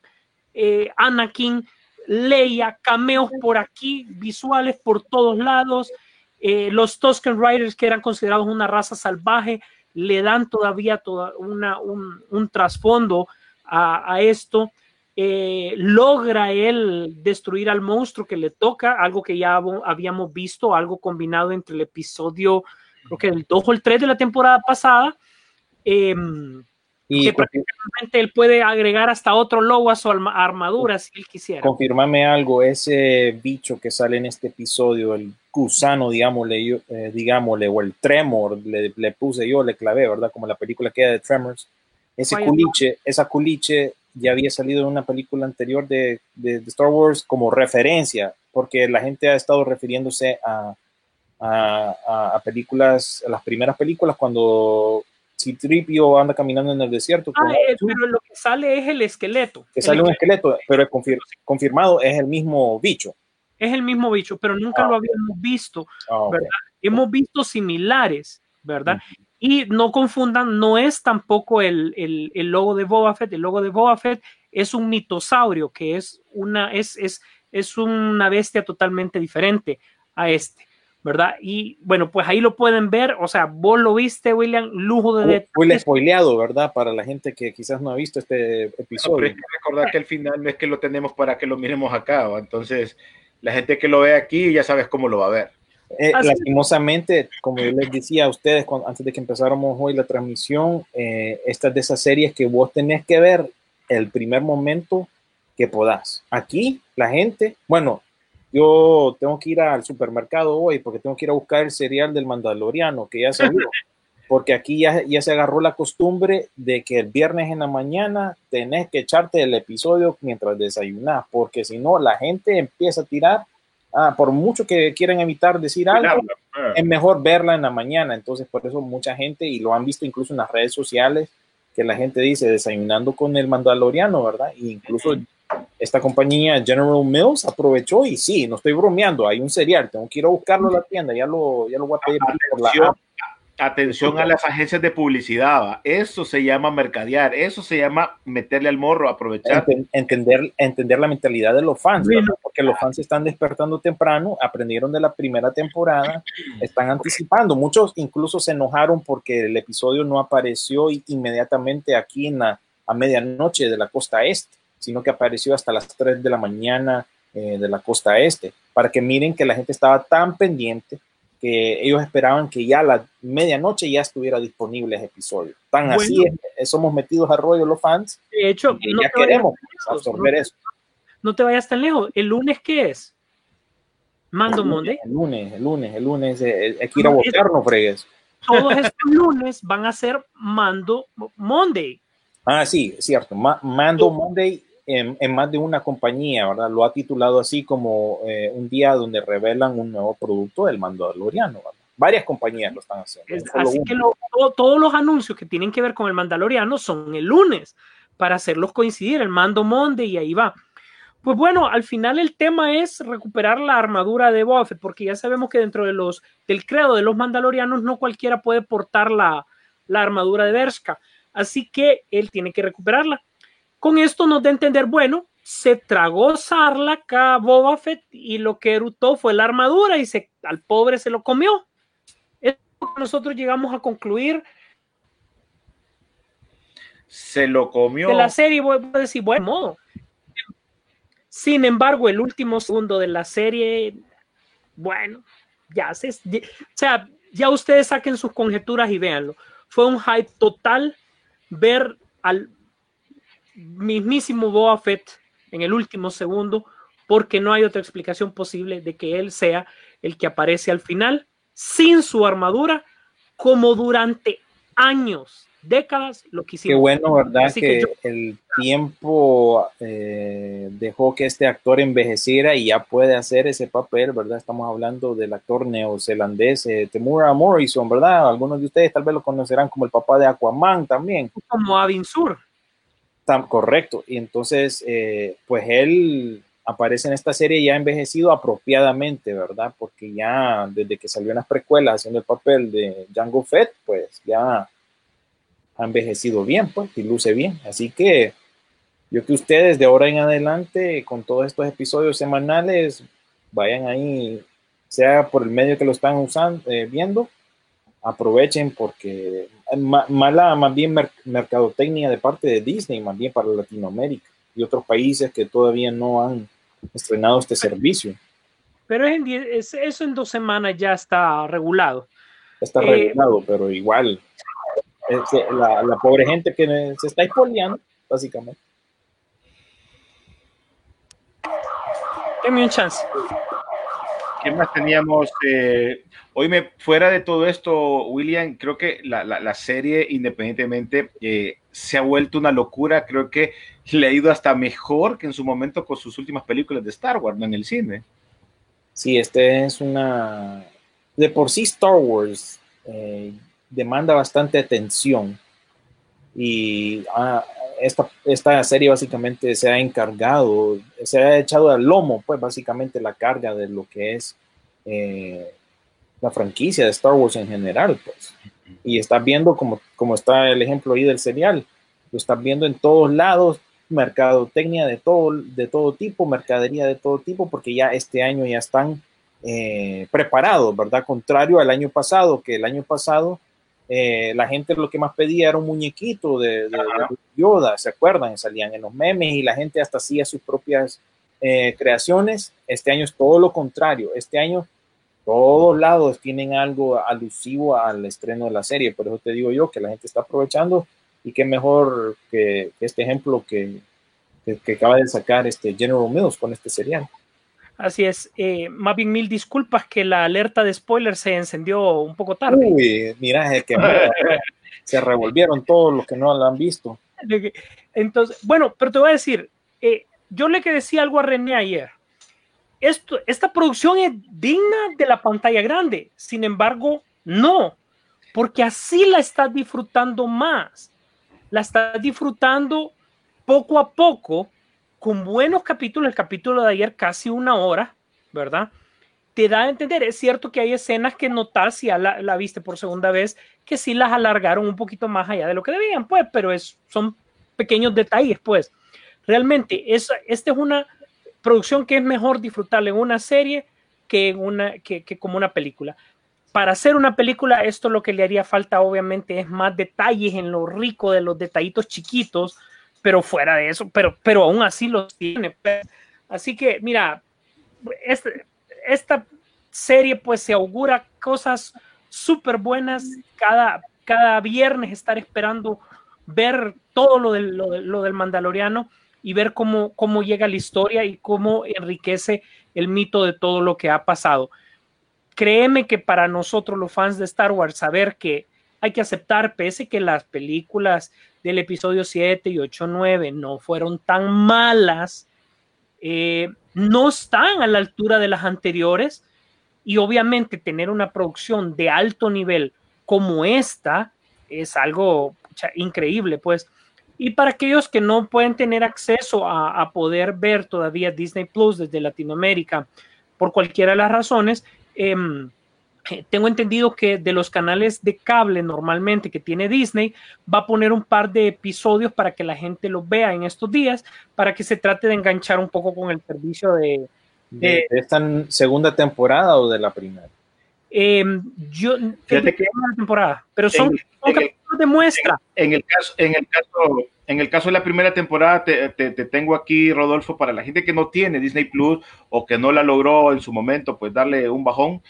[SPEAKER 6] eh, Anakin, Leia, cameos por aquí, visuales por todos lados. Eh, los Tusken Riders, que eran considerados una raza salvaje, le dan todavía toda una, un, trasfondo a, esto. Eh, logra él destruir al monstruo que le toca, algo que ya habíamos visto, algo combinado entre el episodio, creo que el 2 o el 3 de la temporada pasada. em,
[SPEAKER 5] Y
[SPEAKER 6] que prácticamente él puede agregar hasta otro logo a su arma- armadura si él quisiera.
[SPEAKER 5] confirmame algo, ese bicho que sale en este episodio, el gusano, digámosle, yo, eh, digámosle o el tremor, le, le puse yo, le clavé, ¿verdad? Como la película que era de Tremors. Ese
[SPEAKER 6] Vaya,
[SPEAKER 5] culiche, esa culiche ya había salido en una película anterior de, de- de Star Wars como referencia, porque la gente ha estado refiriéndose a, a, a- a películas, a las primeras películas cuando Citripio anda caminando en el desierto. con
[SPEAKER 6] Ah, eh,
[SPEAKER 5] R2,
[SPEAKER 6] pero lo que sale es el esqueleto.
[SPEAKER 5] que
[SPEAKER 6] El
[SPEAKER 5] sale un
[SPEAKER 6] esqueleto
[SPEAKER 5] esqueleto, pero es confir- confirmado es el mismo bicho.
[SPEAKER 6] es el mismo bicho, pero nunca
[SPEAKER 5] Ah.
[SPEAKER 6] lo habíamos visto,
[SPEAKER 5] Ah.
[SPEAKER 6] ¿verdad? Hemos visto similares, ¿verdad? Y no confundan, no es tampoco el, el, el logo de Boba Fett. El logo de Boba Fett es un mitosaurio, que es una, es, es, es una bestia totalmente diferente a este, ¿verdad? Y bueno, pues ahí lo pueden ver. O sea, vos lo viste, William, lujo de
[SPEAKER 5] Fue fue el
[SPEAKER 6] detalles.
[SPEAKER 5] spoileado, ¿verdad? Para la gente que quizás no ha visto este
[SPEAKER 4] No, pero
[SPEAKER 5] episodio.
[SPEAKER 4] hay que recordar que al final no es que lo tenemos para que lo miremos acá, ¿va? entonces la gente que lo ve aquí ya sabes cómo lo va a ver.
[SPEAKER 5] Eh, lastimosamente, como yo les decía a ustedes cuando- antes de que empezáramos hoy la transmisión, eh, esta es de esas series que vos tenés que ver el primer momento que podás. Aquí, la gente, bueno, yo tengo que ir al supermercado hoy porque tengo que ir a buscar el cereal del Mandaloriano que ya salió. Porque aquí ya, ya se agarró la costumbre de que el viernes en la mañana tenés que echarte el episodio mientras desayunás, porque si no, la gente empieza a tirar. Ah, por mucho que quieran evitar decir algo, es mejor verla en la mañana. Entonces, por eso mucha gente, y lo han visto incluso en las redes sociales, que la gente dice desayunando con el Mandaloriano, ¿verdad? E incluso esta compañía General Mills aprovechó y sí, no estoy bromeando, hay un cereal, tengo que ir a buscarlo a la tienda, ya lo, ya lo voy a pedir por la
[SPEAKER 4] Atención, a las agencias de publicidad, ¿va? eso se llama mercadear, eso se llama meterle al morro, aprovechar.
[SPEAKER 5] Enten- entender, entender la mentalidad de los fans, porque los fans están despertando temprano, aprendieron de la primera temporada, están anticipando. Muchos incluso se enojaron porque el episodio no apareció inmediatamente aquí en la, a medianoche de la costa este, sino que apareció hasta las 3 de la mañana eh, de la costa este, para que miren que la gente estaba tan pendiente que ellos esperaban que ya a la medianoche ya estuviera disponible ese episodio. Tan
[SPEAKER 6] Bueno.
[SPEAKER 5] así es, eh, somos metidos a rollo los fans
[SPEAKER 6] De hecho,
[SPEAKER 5] y
[SPEAKER 6] no
[SPEAKER 5] ya queremos absorber
[SPEAKER 6] no-
[SPEAKER 5] eso.
[SPEAKER 6] no te vayas tan lejos. ¿El lunes qué es? Mando
[SPEAKER 5] El
[SPEAKER 6] Monday.
[SPEAKER 5] el lunes, el lunes, el lunes, eh, hay que ir a
[SPEAKER 6] No,
[SPEAKER 5] votar, no fregues.
[SPEAKER 6] Todos estos lunes van a ser Mando Monday.
[SPEAKER 5] Ah, sí, es cierto. Ma- Mando Monday en, en más de una compañía, ¿verdad? Lo ha titulado así como eh, un día donde revelan un nuevo producto del Mandaloriano, ¿verdad? Varias compañías lo están haciendo.
[SPEAKER 6] Es- así que lo- todo- todos los anuncios que tienen que ver con el Mandaloriano son el lunes para hacerlos coincidir, el Mando Monday y ahí va. Pues bueno, al final el tema es recuperar la armadura de Boba Fett, porque ya sabemos que dentro de los, del credo de los mandalorianos no cualquiera puede portar la, la armadura de Bershka, así que él tiene que recuperarla. Con esto nos da a entender, bueno, se tragó Sarlacc a Boba Fett y lo que erutó fue la armadura y se, al pobre se lo comió. Es lo que nosotros llegamos a concluir
[SPEAKER 4] Se lo comió.
[SPEAKER 6] de la serie, voy a decir, buen modo. Sin embargo, el último segundo de la serie, bueno, ya se, ya- o sea, ya ustedes saquen sus conjeturas y véanlo. Fue un hype total ver al mismísimo Boba Fett en el último segundo, porque no hay otra explicación posible de que él sea el que aparece al final sin su armadura, como durante años, décadas, lo que
[SPEAKER 5] Qué bueno, ¿verdad?
[SPEAKER 6] Así
[SPEAKER 5] que
[SPEAKER 6] que yo-
[SPEAKER 5] el tiempo eh, dejó que este actor envejeciera y ya puede hacer ese papel, ¿verdad? Estamos hablando del actor neozelandés eh, Temura Morrison, ¿verdad? Algunos de ustedes tal vez lo conocerán como el papá de Aquaman también.
[SPEAKER 6] como Avin Sur.
[SPEAKER 5] Tam- correcto. Y entonces, eh, pues él aparece en esta serie ya envejecido apropiadamente, ¿verdad? Porque ya desde que salió en las precuelas haciendo el papel de Django Fett, pues ya ha envejecido bien, pues, y luce bien. Así que yo que ustedes de ahora en adelante, con todos estos episodios semanales, vayan ahí, sea por el medio que lo están usando, eh, viendo, aprovechen porque mala más bien mer- mercadotecnia de parte de Disney, más bien para Latinoamérica y otros países que todavía no han estrenado este servicio.
[SPEAKER 6] Pero es en es- eso en dos semanas ya está regulado.
[SPEAKER 5] Está
[SPEAKER 6] Eh,
[SPEAKER 5] regulado, pero igual es- la, la pobre gente que se está expoliando, básicamente.
[SPEAKER 6] Denme un chance.
[SPEAKER 4] ¿Qué más teníamos? Eh, hoy me, fuera de todo esto, William, creo que la, la- la serie, independientemente, eh, se ha vuelto una locura. Creo que le ha ido hasta mejor que en su momento con sus últimas películas de Star Wars ¿no? en el cine.
[SPEAKER 5] Sí, este es una... De por sí Star Wars eh, demanda bastante atención y ah, esta, esta serie básicamente se ha encargado, se ha echado al lomo, pues básicamente la carga de lo que es eh, la franquicia de Star Wars en general, pues. Y estás viendo como, como está el ejemplo ahí del serial, lo estás viendo en todos lados, mercadotecnia de todo, de todo tipo, mercadería de todo tipo, porque ya este año ya están eh, preparados, ¿verdad? Contrario al año pasado, que el año pasado eh, la gente lo que más pedía era un muñequito de, de- de Yoda, ¿se acuerdan? Salían en los memes y la gente hasta hacía sus propias eh, creaciones. Este año es todo lo contrario. Este año todos lados tienen algo alusivo al estreno de la serie. Por eso te digo yo que la gente está aprovechando y qué mejor que, que este ejemplo que, que, que acaba de sacar este General Mills con este serial.
[SPEAKER 6] Así es. Eh, más bien mil disculpas que la alerta de spoiler se encendió un poco tarde.
[SPEAKER 5] Uy, mira, es que se revolvieron todos los que no lo han visto.
[SPEAKER 6] Entonces, bueno, pero te voy a decir, eh, yo le que decía algo a René ayer. Esto, esta producción es digna de la pantalla grande, sin embargo, no, porque así la estás disfrutando más. La estás disfrutando poco a poco, con buenos capítulos. El capítulo de ayer, casi una hora, ¿verdad? Te da a entender, es cierto que hay escenas que notas, si la viste por segunda vez, que sí las alargaron un poquito más allá de lo que debían, pues, pero es, son pequeños detalles, pues. Realmente, es, esta es una producción que es mejor disfrutarla en una serie que, en una, que, que como una película. Para hacer una película, esto lo que le haría falta, obviamente, es más detalles en lo rico de los detallitos chiquitos, pero fuera de eso, pero, pero aún así los tiene. pues. Así que, mira, este, esta serie pues se augura cosas súper buenas cada, cada viernes estar esperando ver todo lo del, lo, del- lo del Mandaloriano y ver cómo, cómo llega la historia y cómo enriquece el mito de todo lo que ha pasado. Créeme que para nosotros los fans de Star Wars saber que hay que aceptar, pese que las películas del episodio 7 y 8, 9 no fueron tan malas, eh, no están a la altura de las anteriores y obviamente tener una producción de alto nivel como esta es algo increíble, pues. Y para aquellos que no pueden tener acceso a, a, poder ver todavía Disney Plus desde Latinoamérica, por cualquiera de las razones, eh, tengo entendido que de los canales de cable normalmente que tiene Disney, va a poner un par de episodios para que la gente los vea en estos días, para que se trate de enganchar un poco con el servicio de...
[SPEAKER 5] ¿De, de esta segunda temporada o de la primera?
[SPEAKER 6] Eh, yo
[SPEAKER 4] Fíjate que
[SPEAKER 6] una temporada, pero son,
[SPEAKER 4] en,
[SPEAKER 6] son
[SPEAKER 4] en el-
[SPEAKER 6] capítulos de muestra.
[SPEAKER 4] En, en el caso, en el caso, en el caso de la primera temporada, te, te- te tengo aquí, Rodolfo, para la gente que no tiene Disney Plus o que no la logró en su momento, pues darle un bajón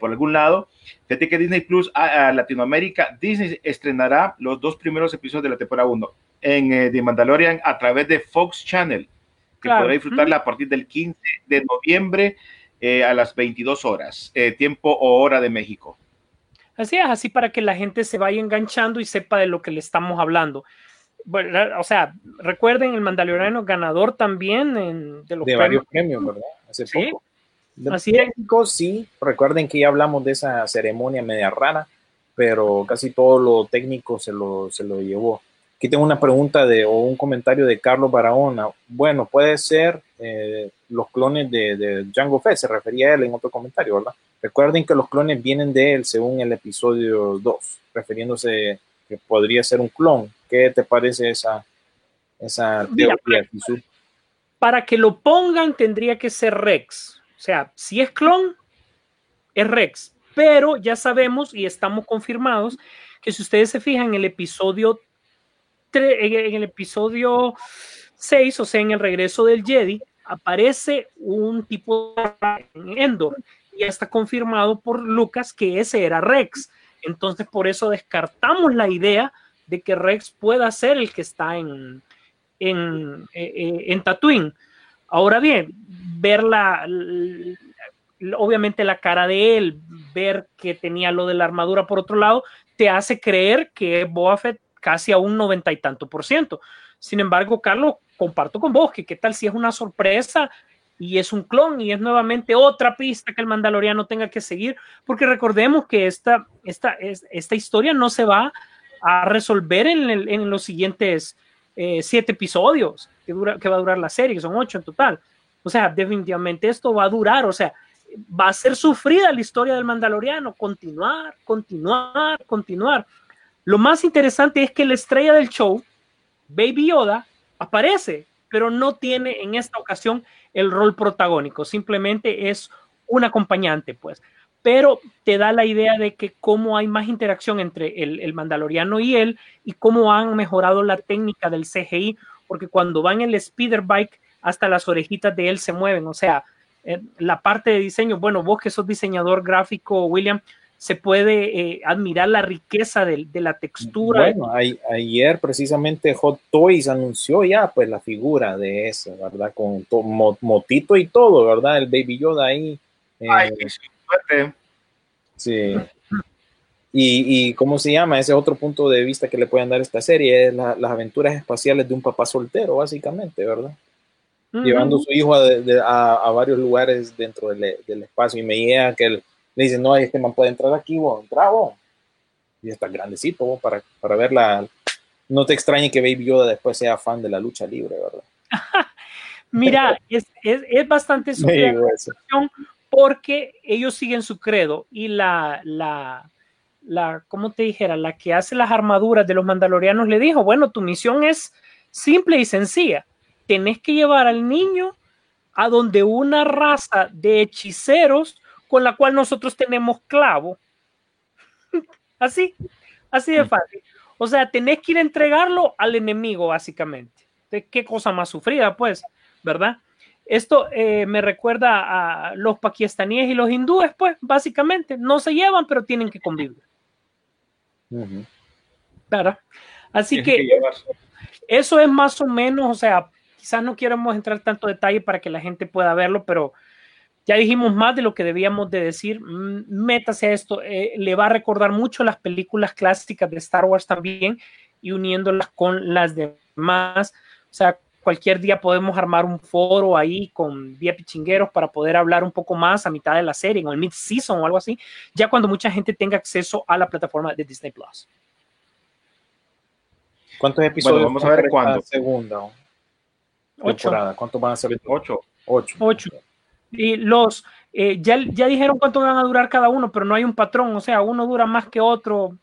[SPEAKER 4] por algún lado. Fíjate que Disney Plus a, a Latinoamérica, Disney estrenará los dos primeros episodios de la temporada 1 en eh, The Mandalorian a través de Fox Channel, que
[SPEAKER 6] Claro.
[SPEAKER 4] podrá disfrutarla a partir del 15 de noviembre eh, a las 22 horas, eh, tiempo o hora de México.
[SPEAKER 6] Así es, así para que la gente se vaya enganchando y sepa de lo que le estamos hablando. Bueno, o sea, recuerden el Mandaloriano ganador también en, de los
[SPEAKER 5] De
[SPEAKER 6] premios.
[SPEAKER 5] varios premios, ¿verdad? Hace
[SPEAKER 6] Sí.
[SPEAKER 5] poco.
[SPEAKER 6] Así es.
[SPEAKER 5] técnicos, sí. Recuerden que ya hablamos de esa ceremonia media rara, pero casi todo lo técnico se lo, se lo llevó. Aquí tengo una pregunta de, o un comentario de Carlos Barahona. Bueno, puede ser eh, los clones de, de Django Fett, se refería a él en otro comentario, ¿verdad? Recuerden que los clones vienen de él según el episodio 2, refiriéndose que podría ser un clon. ¿Qué te parece esa, esa teoría?
[SPEAKER 6] Para que lo pongan tendría que ser Rex. Sea, si es clon, es Rex. Pero ya sabemos y estamos confirmados que si ustedes se fijan en el episodio en en el episodio 6, o sea, en el regreso del Jedi, aparece un tipo en Endor. Y ya está confirmado por Lucas que ese era Rex. Entonces, por eso descartamos la idea de que Rex pueda ser el que está en, en, eh, eh, en Tatooine. Ahora bien, ver la, obviamente la cara de él, ver que tenía lo de la armadura por otro lado, te hace creer que Boba casi a un noventa y tanto por ciento. Sin embargo, Carlos, comparto con vos que qué tal si es una sorpresa y es un clon y es nuevamente otra pista que el mandaloriano tenga que seguir, porque recordemos que esta, esta, es- esta historia no se va a resolver en los siguientes eh, siete episodios que, que va a durar la serie, que son ocho en total. O sea, definitivamente esto va a durar, o sea, va a ser sufrida la historia del mandaloriano, continuar, continuar, continuar. Lo más interesante es que la estrella del show, Baby Yoda, aparece, pero no tiene en esta ocasión el rol protagónico, simplemente es un acompañante, pues. Pero te da la idea de que cómo hay más interacción entre el, el mandaloriano y él y cómo han mejorado la técnica del CGI, porque cuando van en el speeder bike, hasta las orejitas de él se mueven, o sea, eh, la parte de diseño, bueno, vos que sos diseñador gráfico, William, se puede eh, admirar la riqueza de, de la textura.
[SPEAKER 5] Bueno, a- ayer precisamente Hot Toys anunció ya pues la figura de ese, ¿verdad? Con to- mo- motito y todo, ¿verdad? El Baby Yoda ahí. eh,
[SPEAKER 4] Ay, sí, suerte.
[SPEAKER 5] sí. Y, y ¿cómo se llama? Ese otro punto de vista que le pueden dar a esta serie es la- las aventuras espaciales de un papá soltero, básicamente, ¿verdad? Llevando a su hijo a, de- a- a varios lugares dentro del, del espacio y me llega que él le dice, no, este man puede entrar aquí, vos, entra vos. Y está grandecito vos, para, para verla. No te extrañe que Baby Yoda después sea fan de la lucha libre, ¿verdad?
[SPEAKER 6] Mira, es, es, es bastante
[SPEAKER 5] eso.
[SPEAKER 6] Porque ellos siguen su credo y la, la, la, ¿cómo te dijera? La que hace las armaduras de los mandalorianos le dijo, bueno, tu misión es simple y sencilla. Tenés que llevar al niño a donde una raza de hechiceros con la cual nosotros tenemos clavo. así, así de fácil. O sea, tenés que ir a entregarlo al enemigo, básicamente. ¿De ¿Qué cosa más sufrida, pues? ¿Verdad? Esto eh, me recuerda a los pakistaníes y los hindúes, pues, básicamente. No se llevan, pero tienen que convivir. ¿verdad? Así que eso es más o menos, o sea, quizás no queremos entrar tanto detalle para que la gente pueda verlo, pero ya dijimos más de lo que debíamos de decir. Mm, Métase a esto. eh, le va a recordar mucho las películas clásicas de Star Wars también y uniéndolas con las demás. O sea, cualquier día podemos armar un foro ahí con 10 pichingueros para poder hablar un poco más a mitad de la serie, o el mid-season o algo así, ya cuando mucha gente tenga acceso a la plataforma de Disney Plus.
[SPEAKER 5] ¿Cuántos episodios?
[SPEAKER 4] vamos a ver cuándo.
[SPEAKER 5] Segunda
[SPEAKER 6] Ocho.
[SPEAKER 5] temporada. ¿Cuántos van a ser?
[SPEAKER 4] Ocho.
[SPEAKER 5] Ocho.
[SPEAKER 6] Ocho. Y los, eh, ya, ya dijeron cuánto van a durar cada uno, pero no hay un patrón, o sea, uno dura más que otro.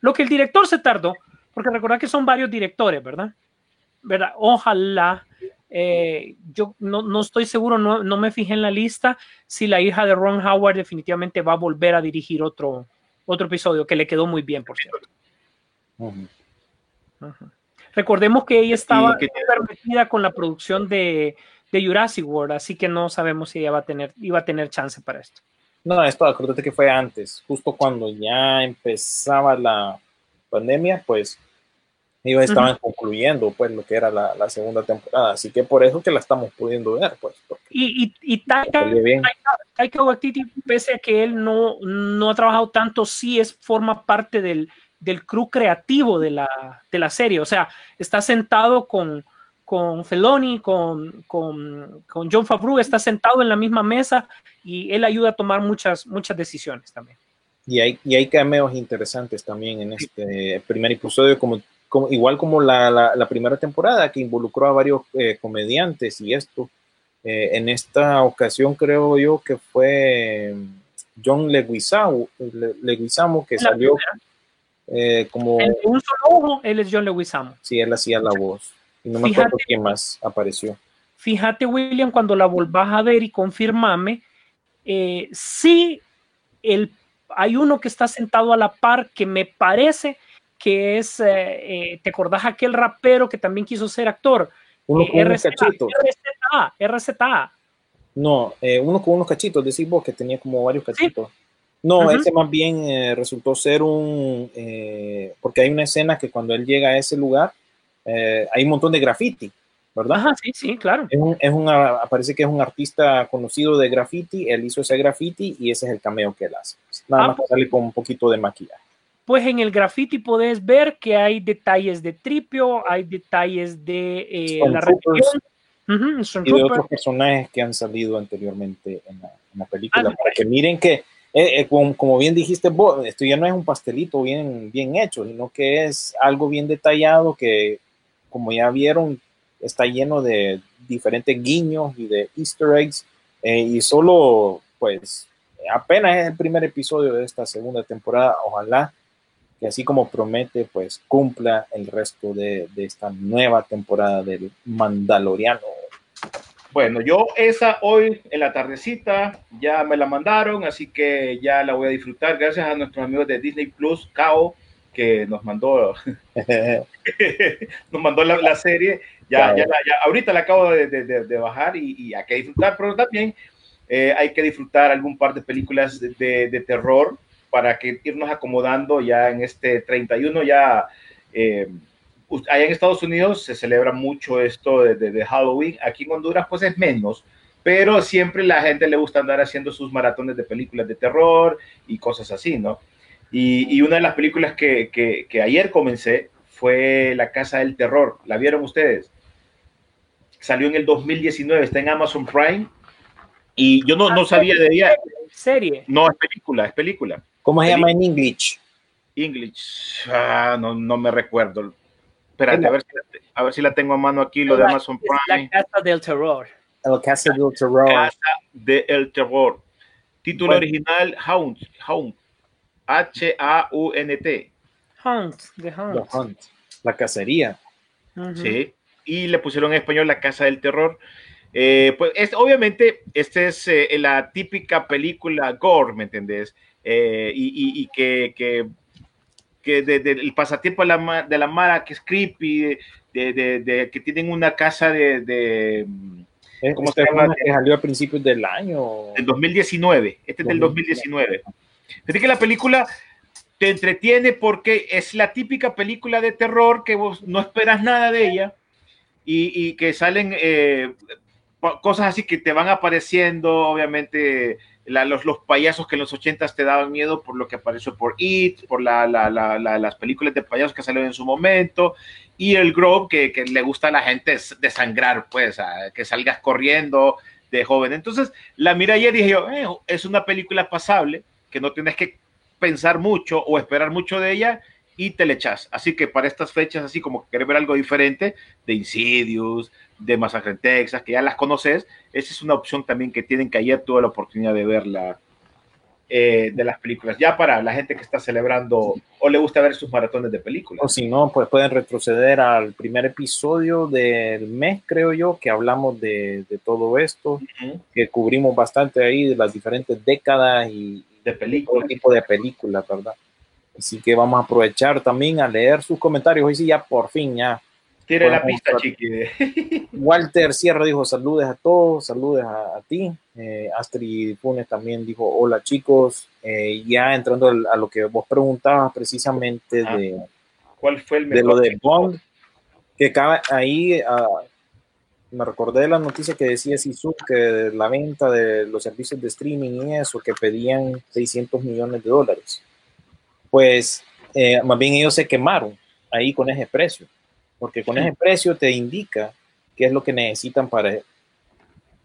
[SPEAKER 6] Lo que el director se tardó, porque recordad que son varios directores, ¿verdad? ¿Verdad? Ojalá, eh, yo no, no estoy seguro, no, no me fijé en la lista si la hija de Ron Howard definitivamente va a volver a dirigir otro, otro episodio, que le quedó muy bien, por cierto. Recordemos que ella estaba
[SPEAKER 4] que-
[SPEAKER 6] permitida con la producción de, de Jurassic World, así que no sabemos si ella va a tener, iba a tener chance para esto.
[SPEAKER 5] No, esto acuérdate que fue antes, justo cuando ya empezaba la pandemia, pues ellos estaban concluyendo pues lo que era la, la segunda temporada, así que por eso que la estamos pudiendo ver, pues,
[SPEAKER 6] Y, y, y Taika. Taika Waititi, pese a que él no, no ha trabajado tanto, sí es, forma parte del, del crew creativo de la, de la serie. O sea, está sentado con, con Feloni, con, con, con John Favreau, está sentado en la misma mesa y él ayuda a tomar muchas, muchas decisiones también.
[SPEAKER 5] Y hay, y hay cameos interesantes también en este primer episodio, como, como igual como la, la, la primera temporada, que involucró a varios eh, comediantes y esto. Eh, en esta ocasión creo yo que fue John Leguizamo, Le- Leguizamo que
[SPEAKER 6] La
[SPEAKER 5] salió eh, como,
[SPEAKER 6] de un solo ojo, él es John Leguizamo.
[SPEAKER 5] si él hacía la voz. Y no me
[SPEAKER 6] Fíjate-
[SPEAKER 5] acuerdo quién más apareció.
[SPEAKER 6] Fíjate, William, cuando la volvás a ver y confirmame, eh, sí, el, hay uno que está sentado a la par que me parece que es, eh, eh, ¿te acordás aquel rapero que también quiso ser actor?
[SPEAKER 5] Uno
[SPEAKER 6] Eh,
[SPEAKER 5] con unos cachitos.
[SPEAKER 6] RZA, RZA.
[SPEAKER 5] No, eh, uno con unos cachitos, decís vos que tenía como varios cachitos. No,
[SPEAKER 6] Ujú.
[SPEAKER 5] ese más bien eh, resultó ser un, eh, porque hay una escena que cuando él llega a ese lugar, eh, hay un montón de graffiti, ¿verdad?
[SPEAKER 6] Ajá, sí, sí, claro.
[SPEAKER 5] Es un, es una, parece que es un artista conocido de graffiti, él hizo ese graffiti y ese es el cameo que él hace. Nada
[SPEAKER 6] Ah,
[SPEAKER 5] más que sale con un poquito de maquillaje.
[SPEAKER 6] Pues en el graffiti podés ver que hay detalles de Tripio, hay detalles de eh, la religión. Ujú,
[SPEAKER 5] Y de otros personajes que han salido anteriormente en la, en la película,
[SPEAKER 6] Ah,
[SPEAKER 5] para que miren que, eh, eh, como, como bien dijiste vos, esto ya no es un pastelito bien, bien hecho, sino que es algo bien detallado que, como ya vieron, está lleno de diferentes guiños y de easter eggs, eh, y solo, pues, apenas es el primer episodio de esta segunda temporada, ojalá que así como promete, pues cumpla el resto de, de esta nueva temporada del Mandaloriano.
[SPEAKER 4] Bueno, yo esa hoy en la tardecita ya me la mandaron, así que ya la voy a disfrutar. Gracias a nuestros amigos de Disney Plus, Kao, que nos mandó, nos mandó la, la serie. Ya,
[SPEAKER 5] Claro.
[SPEAKER 4] ya, la- ya- ahorita la acabo de, de- de- bajar y, y hay que disfrutar, pero también eh, hay que disfrutar algún par de películas de- de terror para que irnos acomodando ya en este 31 ya. eh, allá en Estados Unidos se celebra mucho esto de, de- de Halloween. Aquí en Honduras, pues es menos, pero siempre la gente le gusta andar haciendo sus maratones de películas de terror y cosas así, ¿no? Y, y una de las películas que, que- que ayer comencé fue La Casa del Terror. ¿La vieron ustedes? Salió en el 2019, está en Amazon Prime. Y yo no, no sabía de ella.
[SPEAKER 6] Serie.
[SPEAKER 4] No, es película, es película.
[SPEAKER 5] ¿Cómo se llama en English?
[SPEAKER 4] English. Ah, no, no me recuerdo. Espérate, a ver, si la, a ver si la tengo a mano aquí, lo de
[SPEAKER 6] La-
[SPEAKER 4] Amazon
[SPEAKER 6] es La
[SPEAKER 4] Prime.
[SPEAKER 6] casa del terror.
[SPEAKER 5] El Casa del Terror.
[SPEAKER 4] Casa de El Terror. Título
[SPEAKER 5] Bueno.
[SPEAKER 4] original, Hound. Hound. H-A-U-N-T.
[SPEAKER 6] Hunt, The
[SPEAKER 5] The
[SPEAKER 6] Hunt.
[SPEAKER 5] Hunt. La cacería.
[SPEAKER 4] Sí. Y le pusieron en español La Casa del Terror. Eh, pues es, obviamente, esta es eh, la típica película gore, ¿me entendés? Eh, y, y- y que, que, que de- de- el pasatiempo de la, de la Mara, que es creepy, de, que tienen una casa de,
[SPEAKER 5] Es
[SPEAKER 4] ¿Cómo
[SPEAKER 5] esta
[SPEAKER 4] se llama?
[SPEAKER 5] que salió a principios del año.
[SPEAKER 4] del 2019. Este es del 2019. Fíjate que la película te entretiene porque es la típica película de terror que vos no esperas nada de ella y, y que salen eh, cosas así que te van apareciendo, obviamente, los, los payasos que en los ochentas te daban miedo por lo que apareció por It, por la, la- la- la- las películas de payasos que salieron en su momento, y el Grove que, le gusta a la gente es desangrar, pues, a que salgas corriendo de joven. Entonces, la miré ayer y dije yo, "Eh, es una película pasable, que no tienes que pensar mucho o esperar mucho de ella y te le echas. Así que para estas fechas, así como que ver algo diferente, de Insidious, de Masacre en Texas, que ya las conoces, esa es una opción también que tienen que ayer tuve la oportunidad de verla eh, de las películas. Ya para la gente que está celebrando o le gusta ver sus maratones de
[SPEAKER 5] O
[SPEAKER 4] películas.
[SPEAKER 5] si no, pues pueden retroceder al primer episodio del mes, creo yo, que hablamos de, de todo esto, que cubrimos bastante ahí de las diferentes décadas y
[SPEAKER 4] De
[SPEAKER 5] todo
[SPEAKER 4] películas.
[SPEAKER 5] tipo de películas, ¿verdad? Así que vamos a aprovechar también a leer sus comentarios. Hoy sí, ya por fin, ya.
[SPEAKER 4] Tire la pista, chiqui.
[SPEAKER 5] Walter Sierra dijo saludes a todos, saludes a, a ti. Eh, Astrid Funes también dijo hola chicos. Eh, ya entrando al- a lo que vos preguntabas precisamente
[SPEAKER 4] Ah,
[SPEAKER 5] de,
[SPEAKER 4] ¿Cuál fue el
[SPEAKER 5] de lo
[SPEAKER 4] mejor?
[SPEAKER 5] de Bond, que acaba ahí, ah, me recordé de la noticia que decía Sisu que la venta de los servicios de streaming y eso, que pedían 600 millones de dólares. Pues eh, más bien ellos se quemaron ahí con ese precio, porque con ese precio te indica qué es lo que necesitan para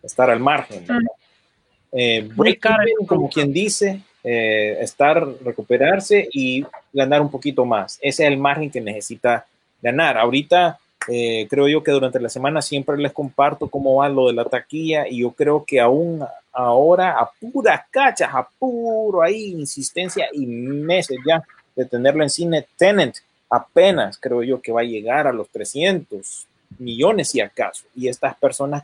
[SPEAKER 5] estar al margen. ¿verdad? Eh, break even, como quien dice, eh, estar, recuperarse y ganar un poquito más. Ese es el margen que necesita ganar. Ahorita eh, creo yo que durante la semana siempre les comparto cómo va lo de la taquilla y yo creo que aún ahora a puras cachas, a puro ahí insistencia y meses ya de tenerlo en cine, Tenant apenas creo yo que va a llegar a los 300 millones si acaso. Y estas personas,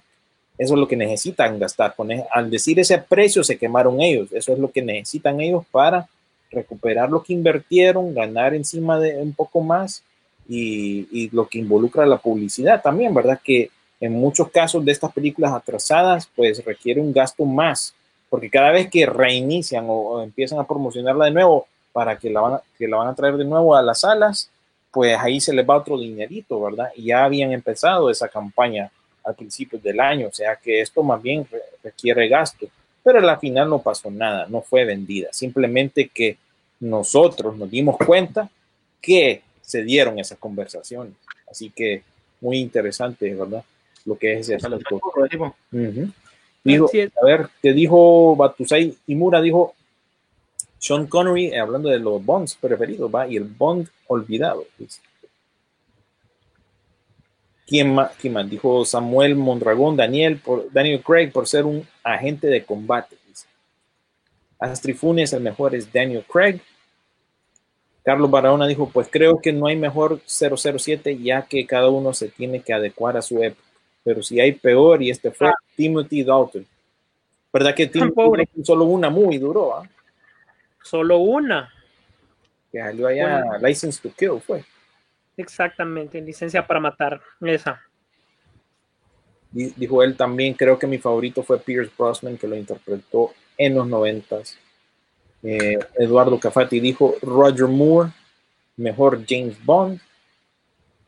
[SPEAKER 5] eso es lo que necesitan gastar. Con e- al decir ese precio se quemaron ellos. Eso es lo que necesitan ellos para recuperar lo que invirtieron, ganar encima de un poco más y, y lo que involucra la publicidad también, ¿verdad? Que en muchos casos de estas películas atrasadas, pues requiere un gasto más, porque cada vez que reinician o, o empiezan a promocionarla de nuevo para que la, van a, que la van a traer de nuevo a las salas, pues ahí se les va otro dinerito, ¿verdad? Y ya habían empezado esa campaña al principio del año, o sea que esto más bien re- requiere gasto, pero a la final no pasó nada, no fue vendida, simplemente que nosotros nos dimos cuenta que se dieron esas conversaciones, así que muy interesante, ¿verdad? Lo que es ese asunto. Ujú. Dijo, a ver, te dijo Batusai Imura, dijo Sean Connery, eh, hablando de los Bonds preferidos, va, y el Bond olvidado. dice. ¿Quién más? ¿Quién más? Dijo Samuel Mondragón, Daniel, por, Daniel Craig, por ser un agente de combate. Dice. Astrid Funes, el mejor es Daniel Craig. Carlos Barahona dijo, pues creo que no hay mejor 007 ya que cada uno se tiene que adecuar a su época. Pero si hay peor y este fue Timothy Dalton. ¿Verdad que Timothy
[SPEAKER 6] Pobre.
[SPEAKER 5] Dalton solo una muy duró? ah?
[SPEAKER 6] Solo una.
[SPEAKER 5] Que salió allá License to Kill fue.
[SPEAKER 6] Exactamente, licencia para matar. Esa.
[SPEAKER 5] Di- Dijo él también, creo que mi favorito fue Pierce Brosnan que lo interpretó en los noventas. Eh, Eduardo Cafati dijo Roger Moore, mejor James Bond.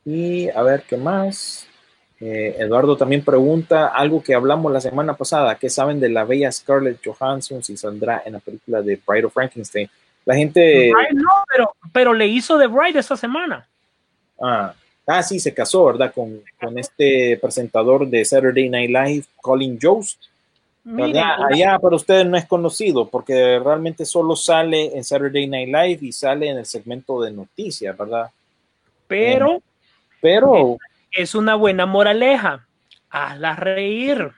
[SPEAKER 5] Y a ver qué más. Eh, Eduardo también pregunta algo que hablamos la semana pasada. ¿Qué saben de la bella Scarlett Johansson si saldrá en la película de Bride of Frankenstein? La gente.
[SPEAKER 6] No, pero, pero le hizo de Bride esta semana.
[SPEAKER 5] Ah, ah, sí, se casó, ¿verdad? Con, con este presentador de Saturday Night Live, Colin Jost. ¿verdad? Allá para ustedes no es conocido porque realmente solo sale en Saturday Night Live y sale en el segmento de noticias, ¿verdad?
[SPEAKER 6] pero
[SPEAKER 5] Pero
[SPEAKER 6] es una buena moraleja. Hazla reír.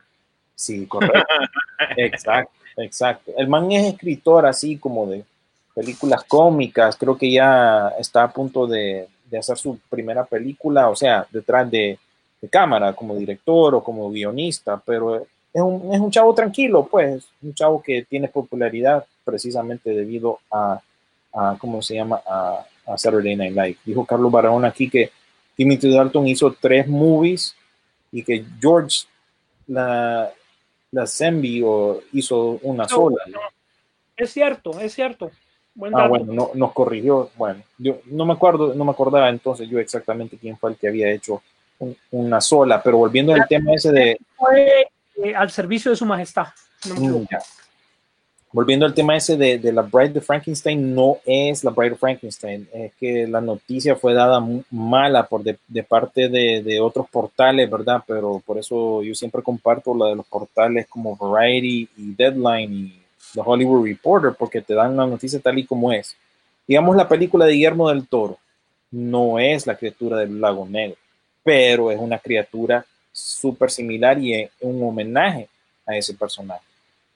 [SPEAKER 5] sí, correcto. exacto, exacto. El man es escritor así como de películas cómicas, creo que ya está a punto de, de hacer su primera película, o sea, detrás de, de cámara, como director o como guionista, pero es un, es un chavo tranquilo, pues, un chavo que tiene popularidad precisamente debido a, a ¿cómo se llama? A, a Saturday Night Live. Dijo Carlos Barahona aquí que Timothy Dalton hizo tres movies y que George la, la o hizo una
[SPEAKER 6] No,
[SPEAKER 5] sola.
[SPEAKER 6] Es cierto, es cierto. Buen
[SPEAKER 5] Ah,
[SPEAKER 6] dato.
[SPEAKER 5] bueno, no, nos corrigió. Bueno, yo no me acuerdo, no me acordaba entonces yo exactamente quién fue el que había hecho un- una sola, pero volviendo al tema ese de,
[SPEAKER 6] Fue eh, al servicio de su majestad. No me
[SPEAKER 5] Mm, ya. Volviendo al tema ese de, de la Bride de Frankenstein, no es la Bride de Frankenstein, es que la noticia fue dada mala por de, de parte de, de otros portales, ¿verdad? Pero por eso yo siempre comparto la de los portales como Variety y Deadline y The Hollywood Reporter, porque te dan la noticia tal y como es. Digamos, la película de Guillermo del Toro no es la criatura del lago negro, pero es una criatura súper similar y es un homenaje a ese personaje.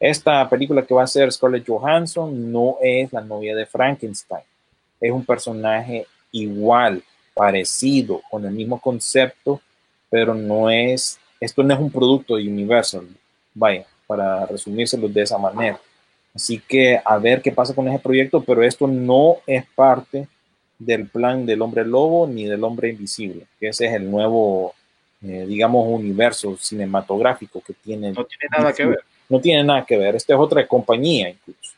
[SPEAKER 5] Esta película que va a ser Scarlett Johansson no es la novia de Frankenstein. Es un personaje igual, parecido, con el mismo concepto, pero no es, esto no es un producto de Universal. Vaya, para resumírselo de esa manera. Así que a ver qué pasa con ese proyecto, pero esto no es parte del plan del hombre lobo ni del hombre invisible, que ese es el nuevo, eh, digamos, universo cinematográfico que tiene.
[SPEAKER 4] No tiene nada que ver.
[SPEAKER 5] No tiene nada que ver. Esta es otra compañía incluso.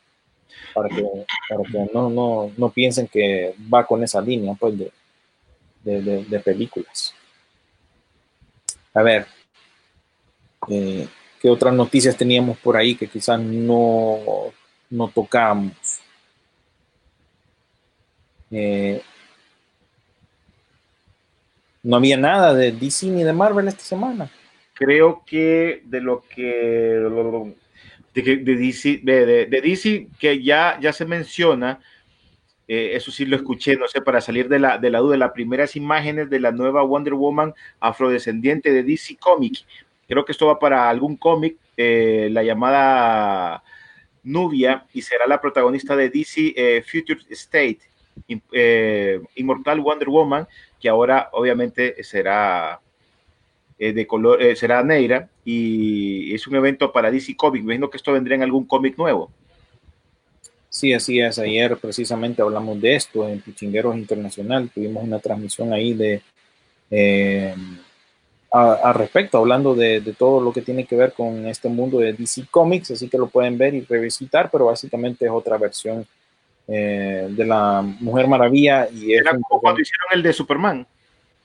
[SPEAKER 5] Para que, para que no, no, no piensen que va con esa línea pues, de, de, de- películas. A ver, eh, ¿qué otras noticias teníamos por ahí que quizás no, no tocamos? Eh, no había nada de DC ni de Marvel esta semana.
[SPEAKER 4] Creo que de lo que de, de DC, de, DC que ya, ya se menciona, eh, eso sí lo escuché, no sé, para salir de la, de la duda, las primeras imágenes de la nueva Wonder Woman afrodescendiente de DC Comic. Creo que esto va para algún cómic, eh, la llamada Nubia, y será la protagonista de DC eh, Future State, in- Inmortal Wonder Woman, que ahora obviamente será eh, de color, eh, será negra y es un evento para DC Comics. Me imagino que esto vendría en algún cómic nuevo.
[SPEAKER 5] Sí, así es. Ayer precisamente hablamos de esto en Pichingueros Internacional. Tuvimos una transmisión ahí de eh, a, a respecto, hablando de, de todo lo que tiene que ver con este mundo de DC Comics, así que lo pueden ver y revisitar, pero básicamente es otra versión eh, de la Mujer Maravilla y es
[SPEAKER 4] como cuando hicieron el de Superman.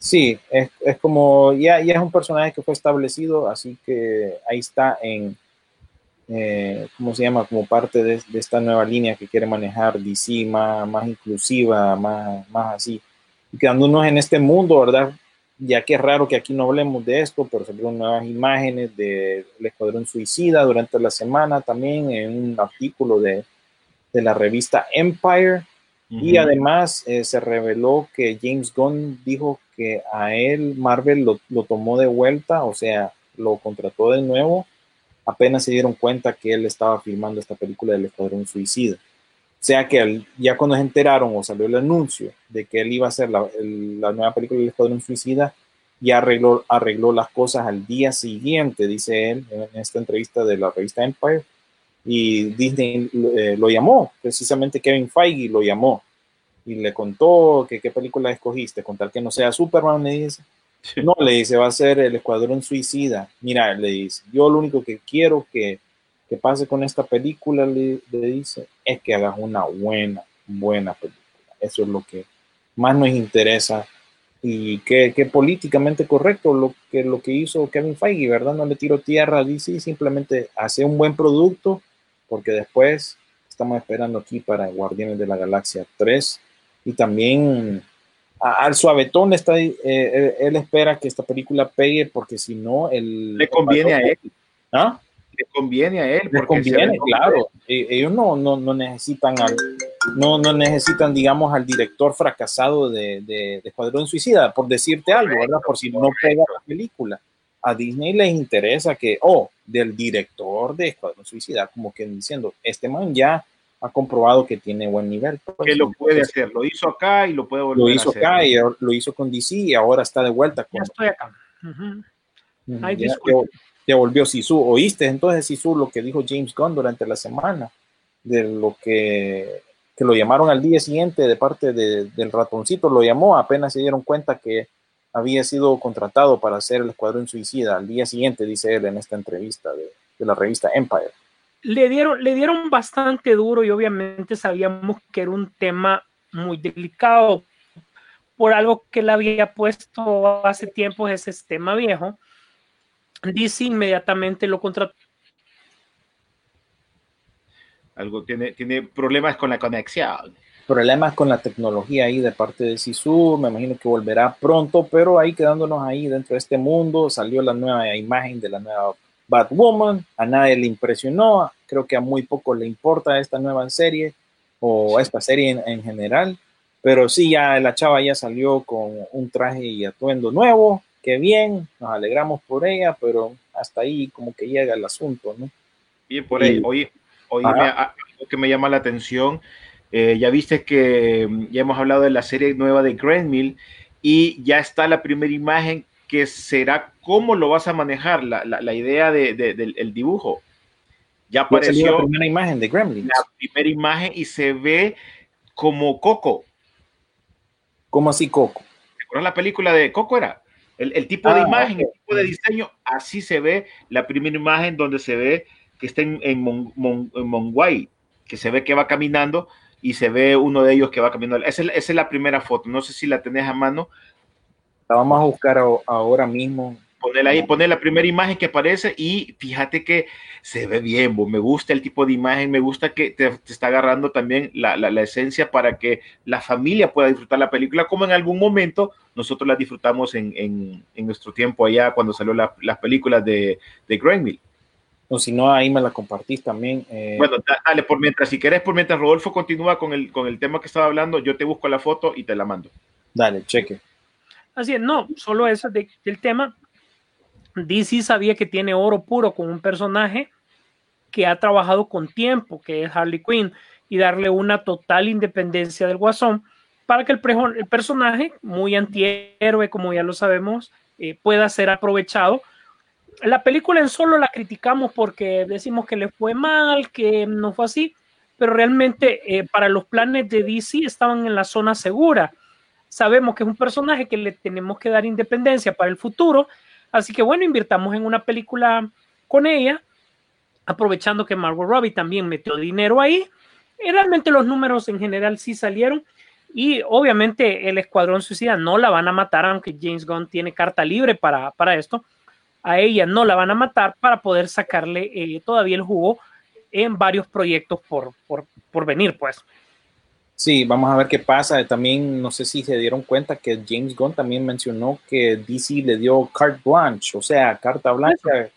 [SPEAKER 5] Sí, es, es como, ya, ya es un personaje que fue establecido, así que ahí está en, eh, ¿cómo se llama? Como parte de, de esta nueva línea que quiere manejar DC, más, más inclusiva, más, más así. Y quedándonos en este mundo, ¿verdad? Ya que es raro que aquí no hablemos de esto, pero salieron nuevas imágenes del Escuadrón Suicida durante la semana también en un artículo de, de la revista Empire. Y además eh, se reveló que James Gunn dijo que a él Marvel lo, lo tomó de vuelta, o sea, lo contrató de nuevo, apenas se dieron cuenta que él estaba filmando esta película del Escuadrón Suicida. O sea que ya cuando se enteraron o salió el anuncio de que él iba a hacer la, el- la nueva película del Escuadrón Suicida, ya arregló, arregló las cosas al día siguiente, dice él en esta entrevista de la revista Empire y Disney eh, lo llamó, precisamente Kevin Feige lo llamó y le contó que qué película escogiste, con tal que no sea Superman, le dice. No, le dice, va a ser el Escuadrón Suicida. Mira, le dice, yo lo único que quiero que, que pase con esta película, le, le dice, es que hagas una buena, buena película. Eso es lo que más nos interesa y que, que políticamente correcto lo que, lo que hizo Kevin Feige, ¿verdad? No le tiro tierra a DC, simplemente hace un buen producto porque después estamos esperando aquí para Guardianes de la Galaxia 3 y también a- al suavetón está, eh, él, él espera que esta película pegue porque si no, el,
[SPEAKER 4] Le conviene a él.
[SPEAKER 5] ¿Ah?
[SPEAKER 4] Le conviene a él. Porque
[SPEAKER 5] conviene, claro. E- Ellos no, no, no necesitan al, no, no necesitan, digamos, al director fracasado de, de, de Escuadrón Suicida, por decirte algo, ¿verdad? Por si no pega la película. A Disney les interesa que, oh, del director de Escuadrón Suicida, como que diciendo, este man ya ha comprobado que tiene buen nivel. pues,
[SPEAKER 4] que lo puede
[SPEAKER 5] entonces,
[SPEAKER 4] hacer. Lo hizo acá y lo puede volver
[SPEAKER 5] Lo
[SPEAKER 4] a
[SPEAKER 5] hizo
[SPEAKER 4] hacer.
[SPEAKER 5] acá y lo hizo con DC y ahora está de vuelta
[SPEAKER 6] Ya estoy acá. Ay,
[SPEAKER 5] ya, ya volvió Sisu. ¿Oíste entonces, Sisu, lo que dijo James Gunn durante la semana? De lo que, que lo llamaron al día siguiente de parte de- del ratoncito, lo llamó, apenas se dieron cuenta que había sido contratado para hacer el Escuadrón Suicida. Al día siguiente, dice él en esta entrevista de, de la revista Empire.
[SPEAKER 6] le dieron, le dieron bastante duro y obviamente sabíamos que era un tema muy delicado por algo que él había puesto hace tiempo, ese es tema viejo. DC inmediatamente lo contrató.
[SPEAKER 4] Algo tiene, tiene problemas con la conexión.
[SPEAKER 5] Problemas con la tecnología ahí de parte de Sisu, me imagino que volverá pronto, pero ahí quedándonos ahí dentro de este mundo, salió la nueva imagen de la nueva Batwoman, a nadie le impresionó, creo que a muy poco le importa esta nueva serie o esta serie en, en general, pero sí, ya la chava ya salió con un traje y atuendo nuevo, qué bien, nos alegramos por ella, pero hasta ahí como que llega el asunto, ¿no?
[SPEAKER 4] Bien por ahí. Hoy, hoy me, algo que me llama la atención, eh, ya viste que mm, ya hemos hablado de la serie nueva de Grandmill y ya está la primera imagen que será cómo lo vas a manejar, la, la, la idea de, de, del el dibujo. Ya apareció
[SPEAKER 5] la primera imagen de Gremlins.
[SPEAKER 4] La primera imagen y se ve como Coco.
[SPEAKER 5] ¿Cómo así Coco?
[SPEAKER 4] ¿Te acuerdas la película de Coco era? El, el tipo de
[SPEAKER 5] Ah,
[SPEAKER 4] imagen, el tipo de diseño, así se ve la primera imagen donde se ve que está en, en, Mon, Mon- en Monguay, que se ve que va caminando y se ve uno de ellos que va caminando. Esa es, esa es la primera foto, no sé si la tenés a mano.
[SPEAKER 5] La vamos a buscar a- ahora mismo.
[SPEAKER 4] Ponela ahí, poner la primera imagen que aparece y fíjate que se ve bien, bo, me gusta el tipo de imagen, me gusta que te, te está agarrando también la, la, la esencia para que la familia pueda disfrutar la película como en algún momento nosotros la disfrutamos en, en, en nuestro tiempo allá cuando salió la- las películas de, de Greenville.
[SPEAKER 5] O si no, ahí me la compartís también. eh,
[SPEAKER 4] Bueno, da- dale, por mientras, si querés, por mientras Rodolfo continúa con el, con el tema que estaba hablando, yo te busco la foto y te la mando.
[SPEAKER 5] dale, cheque.
[SPEAKER 6] Así es, no, solo eso de- del tema. DC sabía que tiene oro puro con un personaje que ha trabajado con tiempo, que es Harley Quinn, y darle una total independencia del guasón para que el personaje, muy antihéroe, como ya lo sabemos, eh, pueda ser aprovechado. La película en solo la criticamos porque decimos que le fue mal, que no fue así, pero realmente eh, para los planes de DC estaban en la zona segura. Sabemos que es un personaje que le tenemos que dar independencia para el futuro, así que bueno, invirtamos en una película con ella, aprovechando que Margot Robbie también metió dinero ahí, y realmente los números en general sí salieron, y obviamente el Escuadrón Suicida no la van a matar, aunque James Gunn tiene carta libre para, para esto, a ella no la van a matar para poder sacarle eh, todavía el jugo en varios proyectos por, por, por venir, pues.
[SPEAKER 5] Sí, vamos a ver qué pasa. También no sé si se dieron cuenta que James Gunn también mencionó que DC le dio carte blanche, o sea, carta blanca.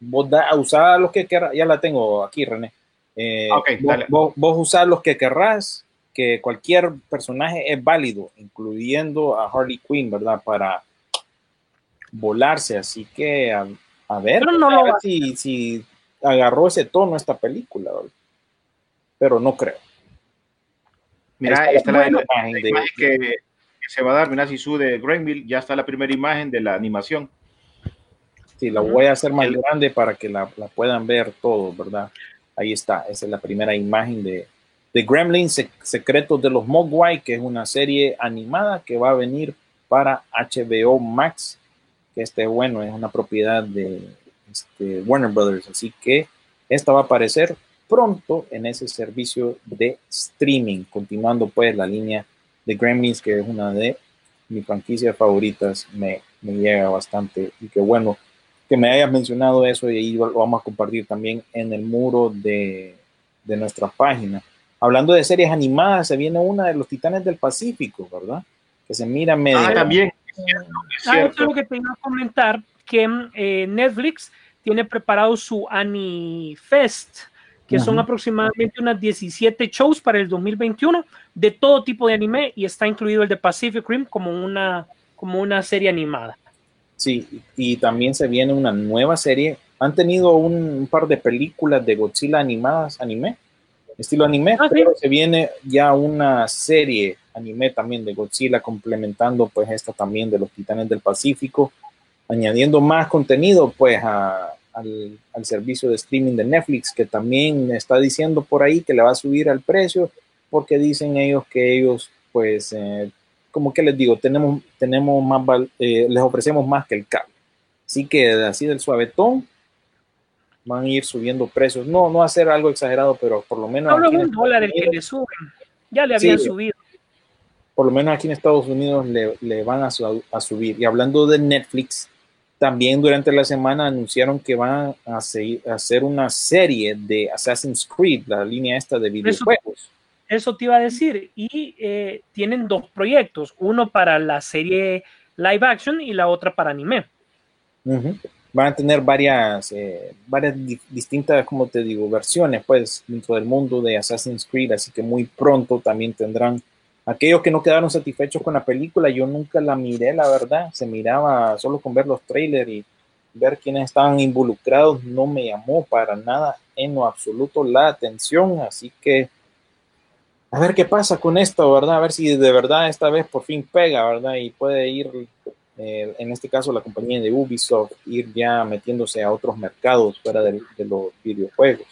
[SPEAKER 5] Vos da, usá los que querrás, ya la tengo aquí, René. Eh,
[SPEAKER 4] Ok,
[SPEAKER 5] vos, vos, vos usás los que querrás, que cualquier personaje es válido, incluyendo a Harley Quinn, ¿verdad? Para volarse. Así que a, a ver,
[SPEAKER 6] Pero no
[SPEAKER 5] a
[SPEAKER 6] lo
[SPEAKER 5] ver
[SPEAKER 6] va-
[SPEAKER 5] si, si agarró ese tono esta película, ¿verdad? pero no creo.
[SPEAKER 4] Mira,
[SPEAKER 5] está
[SPEAKER 4] es
[SPEAKER 5] la
[SPEAKER 4] la, la
[SPEAKER 5] imagen de-
[SPEAKER 4] imagen que, que se va a dar, mira, Sisu de Greenville, ya está la primera imagen de la animación.
[SPEAKER 5] Sí, la voy a hacer más grande para que la, la puedan ver todos, ¿verdad? Ahí está, esa es la primera imagen de, de Gremlins Sec- Secretos de los Mogwai, que es una serie animada que va a venir para HBO Max, que este, bueno, es una propiedad de este, Warner Brothers, así que esta va a aparecer pronto en ese servicio de streaming, continuando pues la línea de Gremlins, que es una de mis franquicias favoritas, me, llega bastante y que bueno que me hayas mencionado eso y ahí lo vamos a compartir también en el muro de, de nuestra página. Hablando de series animadas, se viene una de los Titanes del Pacífico, ¿verdad? Que se mira medio...
[SPEAKER 4] Ah, también, es cierto, es
[SPEAKER 6] Ah, esto es
[SPEAKER 4] cierto.
[SPEAKER 6] lo que te iba a comentar, que eh, Netflix tiene preparado su Anifest, que son
[SPEAKER 5] Ujú.
[SPEAKER 6] aproximadamente unas 17 shows para el 2021 de todo tipo de anime y está incluido el de Pacific Rim como una, como una serie animada.
[SPEAKER 5] Sí, y también se viene una nueva serie. Han tenido un, un par de películas de Godzilla animadas, anime, estilo anime,
[SPEAKER 6] Ah, sí.
[SPEAKER 5] pero se viene ya una serie anime también de Godzilla complementando pues esta también de los Titanes del Pacífico, añadiendo más contenido pues a- al, al servicio de streaming de Netflix que también está diciendo por ahí que le va a subir al precio porque dicen ellos que ellos pues eh, como que les digo, tenemos, tenemos más, val- eh, les ofrecemos más que el cable. Así que así del suavetón van a ir subiendo precios. No, no hacer algo exagerado, pero por lo menos
[SPEAKER 6] Solo un dólar el que le suben. Ya le habían
[SPEAKER 5] Sí.
[SPEAKER 6] subido.
[SPEAKER 5] por lo menos aquí en Estados Unidos le, le van a, su- a subir. Y hablando de Netflix, también durante la semana anunciaron que van a, seguir, a hacer una serie de Assassin's Creed, la línea esta de videojuegos.
[SPEAKER 6] Eso, te iba a decir. Y eh, tienen dos proyectos, uno para la serie live action y la otra para anime.
[SPEAKER 5] Van a tener varias, eh, varias distintas, como te digo, versiones, pues, dentro del mundo de Assassin's Creed, así que muy pronto también tendrán Aquellos que no quedaron satisfechos con la película, yo nunca la miré, la verdad. Se miraba solo con ver los trailers y ver quiénes estaban involucrados, no me llamó para nada en lo absoluto la atención. Así que a ver qué pasa con esto, ¿verdad? A ver si de verdad esta vez por fin pega, ¿verdad? Y puede ir, eh, en este caso la compañía de Ubisoft, ir ya metiéndose a otros mercados fuera de, los videojuegos.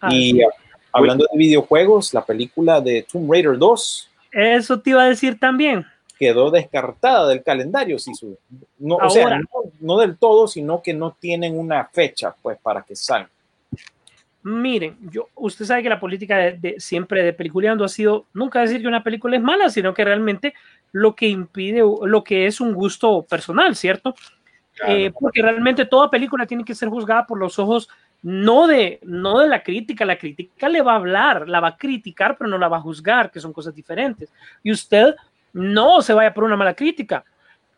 [SPEAKER 5] Ah, y hablando de videojuegos, la película de Tomb Raider 2
[SPEAKER 6] eso te iba a decir también.
[SPEAKER 5] Quedó descartada del calendario, si no, o sea, no, del todo, sino que no tienen una fecha, pues, para que salga.
[SPEAKER 6] Miren, yo, usted sabe que la política de, siempre de peliculeando ha sido nunca decir que una película es mala, sino que realmente lo que impide, lo que es un gusto personal, ¿cierto? Eh, porque realmente toda película tiene que ser juzgada por los ojos no de, no de la crítica, la crítica le va a hablar, la va a criticar, pero no la va a juzgar, que son cosas diferentes. Y usted no se vaya por una mala crítica.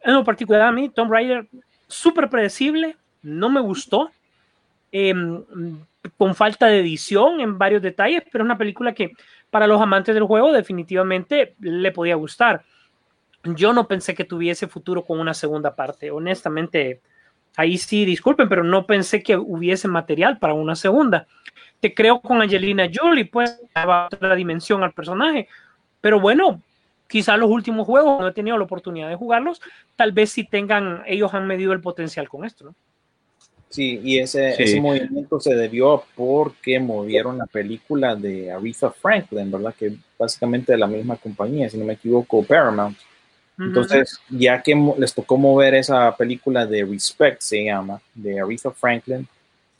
[SPEAKER 6] En lo particular a mí, Tom Raider, súper predecible, no me gustó, em, con falta de edición en varios detalles, pero es una película que para los amantes del juego definitivamente le podía gustar. Yo no pensé que tuviese futuro con una segunda parte, honestamente ahí sí, disculpen, pero no pensé que hubiese material para una segunda. Te creo con Angelina Jolie, pues daba otra dimensión al personaje. Pero bueno, quizás los últimos juegos no he tenido la oportunidad de jugarlos, tal vez si tengan, ellos han medido el potencial con esto, ¿no?
[SPEAKER 5] Sí, y ese, ese movimiento se debió porque movieron la película de Aretha Franklin, ¿verdad? Que básicamente de la misma compañía, si no me equivoco, Paramount. Entonces, ya que les tocó mover esa película de Respect, se llama, de Aretha Franklin,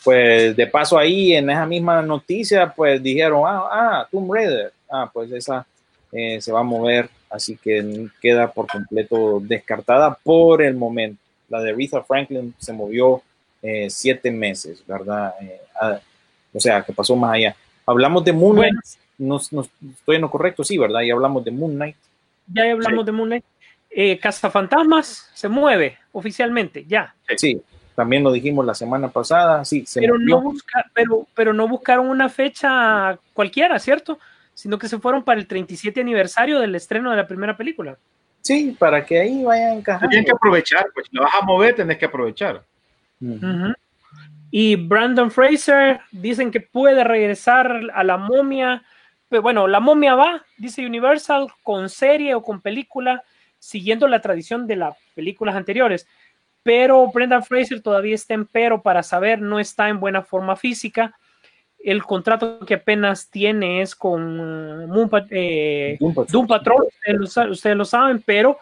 [SPEAKER 5] pues de paso ahí en esa misma noticia, pues dijeron, ah, ah Tomb Raider, ah, pues esa eh, se va a mover, así que queda por completo descartada por el momento. La de Aretha Franklin se movió eh, siete meses, ¿verdad? Eh, ah, o sea, que pasó más allá. Hablamos de Moon Knight, no, estoy en lo correcto, sí, ¿verdad? Y hablamos de Moon Knight.
[SPEAKER 6] Ya hablamos de Moon Knight eh, Fantasmas se mueve oficialmente, ya.
[SPEAKER 5] Sí, también lo dijimos la semana pasada, sí.
[SPEAKER 6] pero, no pero, pero no buscaron una fecha cualquiera, ¿cierto? Sino que se fueron para el 37 aniversario del estreno de la primera película.
[SPEAKER 5] Sí, para que ahí vayan encajando.
[SPEAKER 4] Tienen que aprovechar, pues si lo vas a mover, tenés que aprovechar.
[SPEAKER 6] Y Brandon Fraser dicen que puede regresar a la momia. Pero bueno, la momia va, dice Universal, con serie o con película siguiendo la tradición de las películas anteriores. Pero Brendan Fraser todavía está en pero para saber, no está en buena forma física. El contrato que apenas tiene es con eh, Doom, Patrol, ustedes lo, saben, pero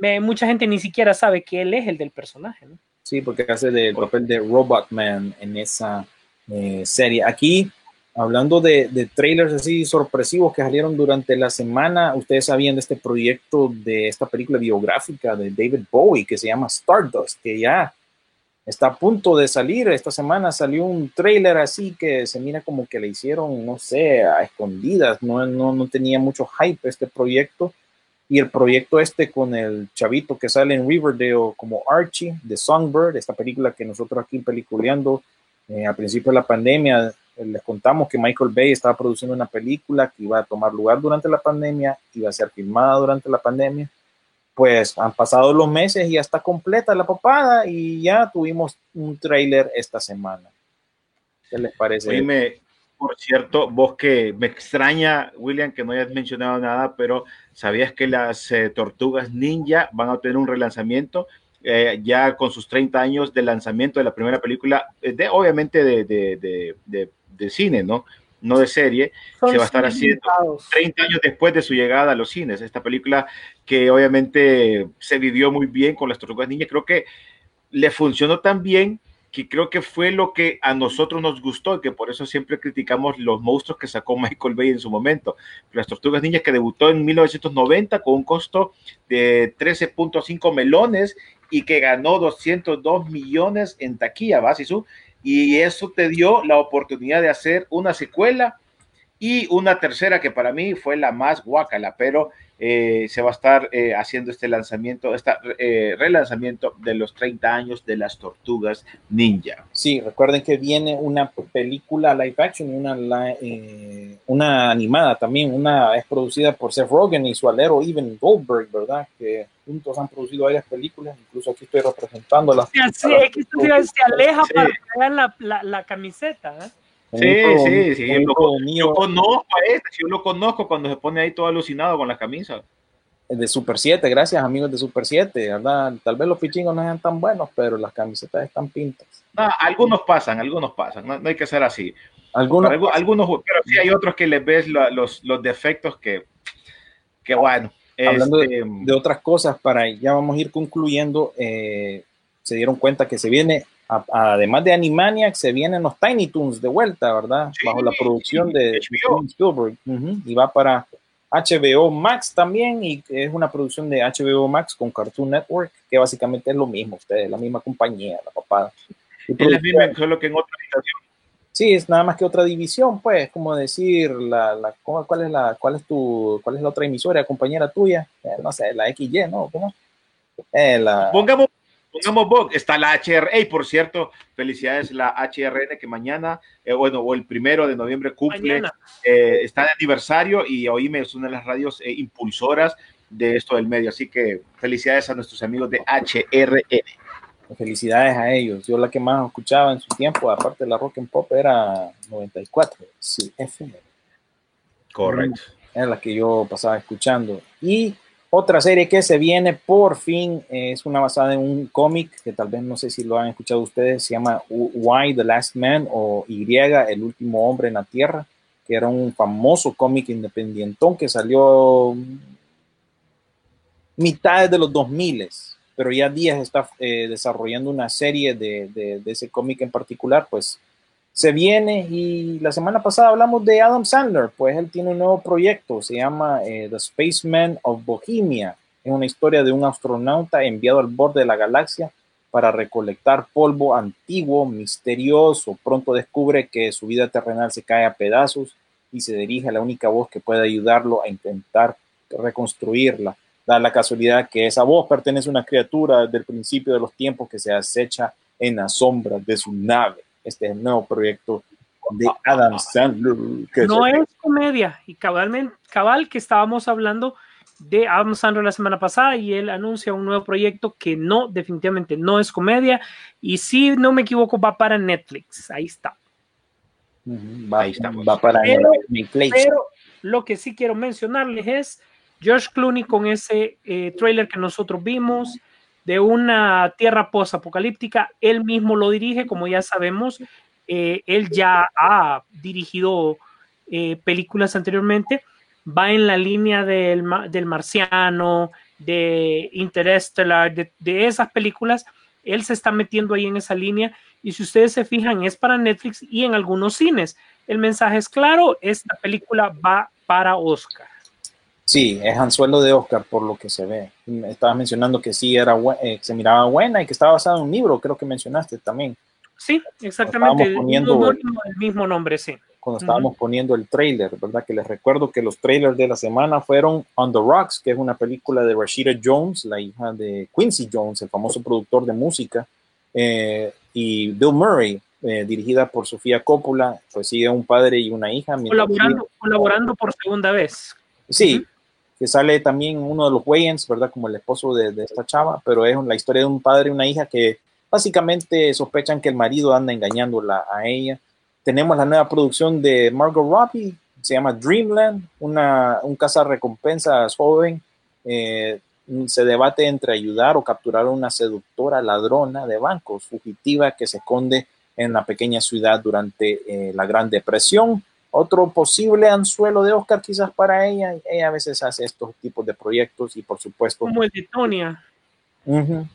[SPEAKER 6] eh, mucha gente ni siquiera sabe que él es el del personaje.
[SPEAKER 5] Sí, porque hace el papel de Robotman en esa eh, serie. Aquí Hablando de, trailers así sorpresivos que salieron durante la semana, ustedes sabían de este proyecto de esta película biográfica de David Bowie que se llama Stardust, que ya está a punto de salir. Esta semana salió un trailer así que se mira como que le hicieron, no sé, a escondidas. No, no, no tenía mucho hype este proyecto. Y el proyecto este con el chavito que sale en Riverdale como Archie de Songbird, esta película que nosotros aquí peliculeando eh, al principio de la pandemia les contamos que Michael Bay estaba produciendo una película que iba a tomar lugar durante la pandemia, iba a ser filmada durante la pandemia. Pues han pasado los meses y ya está completa la papada y ya tuvimos un tráiler esta semana. ¿Qué les parece?
[SPEAKER 4] Oíme, por cierto, vos que me extraña, William, que no hayas mencionado nada, pero ¿sabías que las eh, tortugas ninja van a tener un relanzamiento? Eh, ya con sus 30 años de lanzamiento de la primera película, de, obviamente de, de, de, de cine, ¿no? No de serie, se va a estar haciendo 30 años después de su llegada a los cines. Esta película que obviamente se vivió muy bien con las tortugas niñas, creo que le funcionó tan bien que creo que fue lo que a nosotros nos gustó y que por eso siempre criticamos los monstruos que sacó Michael Bay en su momento. Las Tortugas Niñas que debutó en 1990 con un costo de 13.5 melones y que ganó 202 millones en taquilla, ¿va, Sisu? Y eso te dio la oportunidad de hacer una secuela y una tercera que para mí fue la más guacala, pero eh, se va a estar eh, haciendo este lanzamiento, este eh, relanzamiento de los 30 años de las tortugas ninja.
[SPEAKER 5] Sí, recuerden que viene una película live action y una, la- eh, una animada también, una es producida por Seth Rogen y su alero Even Goldberg, ¿verdad? Que juntos han producido varias películas, incluso aquí estoy representando las
[SPEAKER 6] Sí, así es que se, aleja para la, la, la camiseta. ¿eh?
[SPEAKER 4] Sí, sí, sí, yo conozco a este, yo lo conozco cuando se pone ahí todo alucinado con la camisa.
[SPEAKER 5] de Super 7, gracias amigos de Super 7, ¿verdad? Tal vez los pichingos no sean tan buenos, pero las camisetas están pintas.
[SPEAKER 4] No, algunos pasan, algunos pasan, no, no hay que ser así.
[SPEAKER 5] Algunos,
[SPEAKER 4] Pero, algunos, pero sí hay otros que les ves la- los, los defectos que, que bueno.
[SPEAKER 5] hablando de-
[SPEAKER 4] este,
[SPEAKER 5] de, otras cosas, para ya vamos a ir concluyendo, eh, se dieron cuenta que se viene, a- además de Animaniacs, se vienen los Tiny Toons de vuelta, ¿verdad?
[SPEAKER 4] Sí,
[SPEAKER 5] Bajo la producción
[SPEAKER 4] sí,
[SPEAKER 5] de
[SPEAKER 4] HBO.
[SPEAKER 5] Spielberg. Y va para HBO Max también, y es una producción de HBO Max con Cartoon Network, que básicamente es lo mismo, ustedes, la misma compañía, la papada.
[SPEAKER 4] Es la misma, solo que en otra habitación.
[SPEAKER 5] Sí, es nada más que otra división, pues, como decir, la, la, ¿cómo- ¿cuál, es la, cuál, es tu, ¿cuál es la otra emisora, compañera tuya? Eh, no sé, la XY, ¿no? ¿Cómo? Eh, la,
[SPEAKER 4] Pongamos, pongamos Vogue, está la HR, y por cierto, felicidades la HRN que mañana, eh, bueno, o el primero de noviembre cumple, eh, está de aniversario y Oíme es una de las radios eh, impulsoras de esto del medio, así que felicidades a nuestros amigos de HRN.
[SPEAKER 5] felicidades a ellos. Yo la que más escuchaba en su tiempo, aparte de la rock and pop, era 94, sí, FM.
[SPEAKER 4] Correcto.
[SPEAKER 5] Era la que yo pasaba escuchando. Y otra serie que se viene por fin eh, es una basada en un cómic que tal vez no sé si lo han escuchado ustedes, se llama Why the Last Man o Y, el último hombre en la Tierra, que era un famoso cómic independientón que salió mitad de los 2000 pero ya Díaz está eh, desarrollando una serie de, de, de ese cómic en particular, pues se viene y la semana pasada hablamos de Adam Sandler, pues él tiene un nuevo proyecto, se llama eh, The Spaceman of Bohemia, es una historia de un astronauta enviado al borde de la galaxia para recolectar polvo antiguo, misterioso, pronto descubre que su vida terrenal se cae a pedazos y se dirige a la única voz que puede ayudarlo a intentar reconstruirla. Da la casualidad que esa voz pertenece a una criatura del principio de los tiempos que se acecha en las sombras de su nave. Este nuevo proyecto de Adam Sandler. que
[SPEAKER 6] No es comedia. Y cabalmente, cabal que estábamos hablando de Adam Sandler la semana pasada y él anuncia un nuevo proyecto que no, definitivamente no es comedia. Y si no me equivoco, va para Netflix. Ahí está.
[SPEAKER 5] Va,
[SPEAKER 4] Ahí estamos.
[SPEAKER 5] va para
[SPEAKER 6] Pero-
[SPEAKER 5] Netflix.
[SPEAKER 6] Pero lo que sí quiero mencionarles es George Clooney con ese eh, trailer que nosotros vimos de una tierra post-apocalíptica. Él mismo lo dirige, como ya sabemos. Eh, él ya ha dirigido eh, películas anteriormente. Va en la línea del, del marciano, de Interstellar, de, de esas películas. Él se está metiendo ahí en esa línea. Y si ustedes se fijan, es para Netflix y en algunos cines. El mensaje es claro, esta película va para Oscar.
[SPEAKER 5] Sí, es anzuelo de Oscar por lo que se ve. Estabas mencionando que sí era eh, se miraba buena y que estaba basada en un libro, creo que mencionaste también,
[SPEAKER 6] Sí, exactamente.
[SPEAKER 5] Estábamos poniendo-
[SPEAKER 6] del mismo nombre, sí.
[SPEAKER 5] cuando estábamos poniendo el trailer, ¿verdad? Que les recuerdo que los trailers de la semana fueron On the Rocks, que es una película de Rashida Jones, la hija de Quincy Jones, el famoso productor de música, eh, y Bill Murray, eh, dirigida por Sofía Coppola, pues sigue un padre y una hija.
[SPEAKER 6] Colaborando, colaborando por segunda vez.
[SPEAKER 5] Sí, que sale también uno de los Wayans, ¿verdad? Como el esposo de, de esta chava, pero es la historia de un padre y una hija que básicamente sospechan que el marido anda engañándola a ella. Tenemos la nueva producción de Margot Robbie, se llama Dreamland, una, un cazarrecompensas joven. eh, se debate entre ayudar o capturar a una seductora ladrona de bancos fugitiva que se esconde en la pequeña ciudad durante eh, la Gran Depresión otro posible anzuelo de Oscar quizás para ella. Ella a veces hace estos tipos de proyectos y por supuesto,
[SPEAKER 6] Como el de Tonia.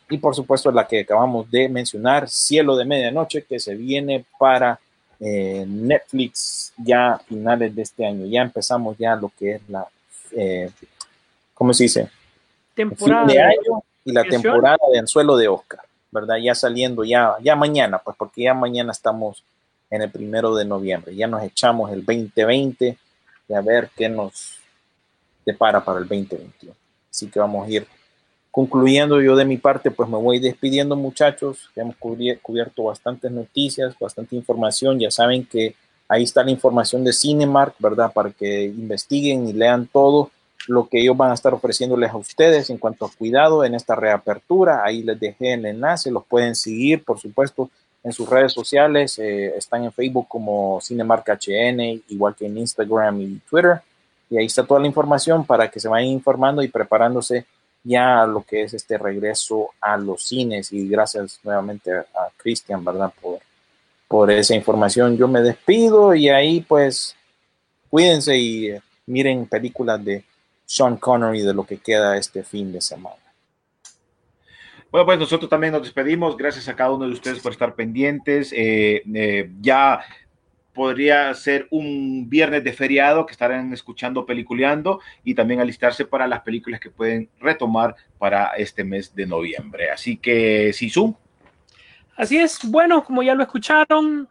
[SPEAKER 5] y por supuesto la que acabamos de mencionar, Cielo de Medianoche, que se viene para eh, Netflix ya a finales de este año. Ya empezamos ya lo que es la, eh, ¿cómo se dice?
[SPEAKER 6] Temporada.
[SPEAKER 5] Fin de año y la temporada de Anzuelo de Oscar, ¿verdad? Ya saliendo ya, ya mañana, pues porque ya mañana estamos en el primero de noviembre, ya nos echamos el 2020 y a ver qué nos depara para el 2021. Así que vamos a ir concluyendo yo de mi parte, pues me voy despidiendo muchachos, hemos cubierto bastantes noticias, bastante información, ya saben que ahí está la información de Cinemark, ¿verdad? Para que investiguen y lean todo lo que ellos van a estar ofreciéndoles a ustedes en cuanto a cuidado en esta reapertura. Ahí les dejé el enlace, los pueden seguir, por supuesto, en sus redes sociales. Eh, están en Facebook como Cinemark HN, igual que en Instagram y Twitter. Y ahí está toda la información para que se vayan informando y preparándose ya a lo que es este regreso a los cines. Y gracias nuevamente a Cristian, ¿verdad? Por, por esa información. Yo me despido y ahí pues cuídense y miren películas de sean Connery de lo que queda este fin de semana.
[SPEAKER 4] Bueno, pues nosotros también nos despedimos. Gracias a cada uno de ustedes por estar pendientes. Eh, eh, ya podría ser un viernes de feriado que estarán escuchando Peliculeando y también alistarse para las películas que pueden retomar para este mes de noviembre. Así que, Sisu.
[SPEAKER 6] Así es. Bueno, como ya lo escucharon,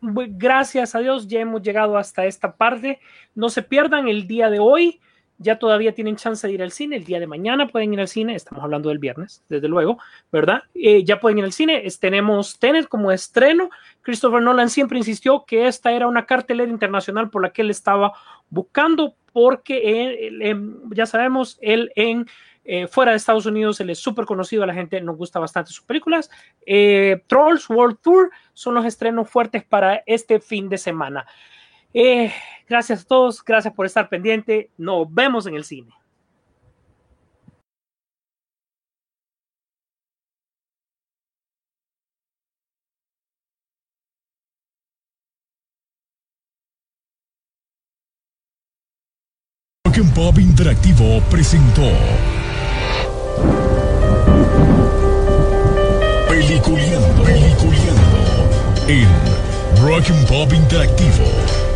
[SPEAKER 6] gracias a Dios ya hemos llegado hasta esta parte. No se pierdan el día de hoy ya todavía tienen chance de ir al cine. El día de mañana pueden ir al cine. Estamos hablando del viernes, desde luego, ¿verdad? Eh, ya pueden ir al cine. tenemos Tenet como estreno. Christopher Nolan siempre insistió que esta era una cartelera internacional por la que él estaba buscando, porque em, ya sabemos, él en eh, fuera de Estados Unidos él es súper conocido, a la gente nos gusta bastante sus películas. Eh, Trolls World Tour son los estrenos fuertes para este fin de semana. Eh, gracias a todos, gracias por estar pendiente. Nos vemos en el cine.
[SPEAKER 8] Rock Pop Interactivo presentó Peliculeando, Peliculeando en Rock Pop Interactivo.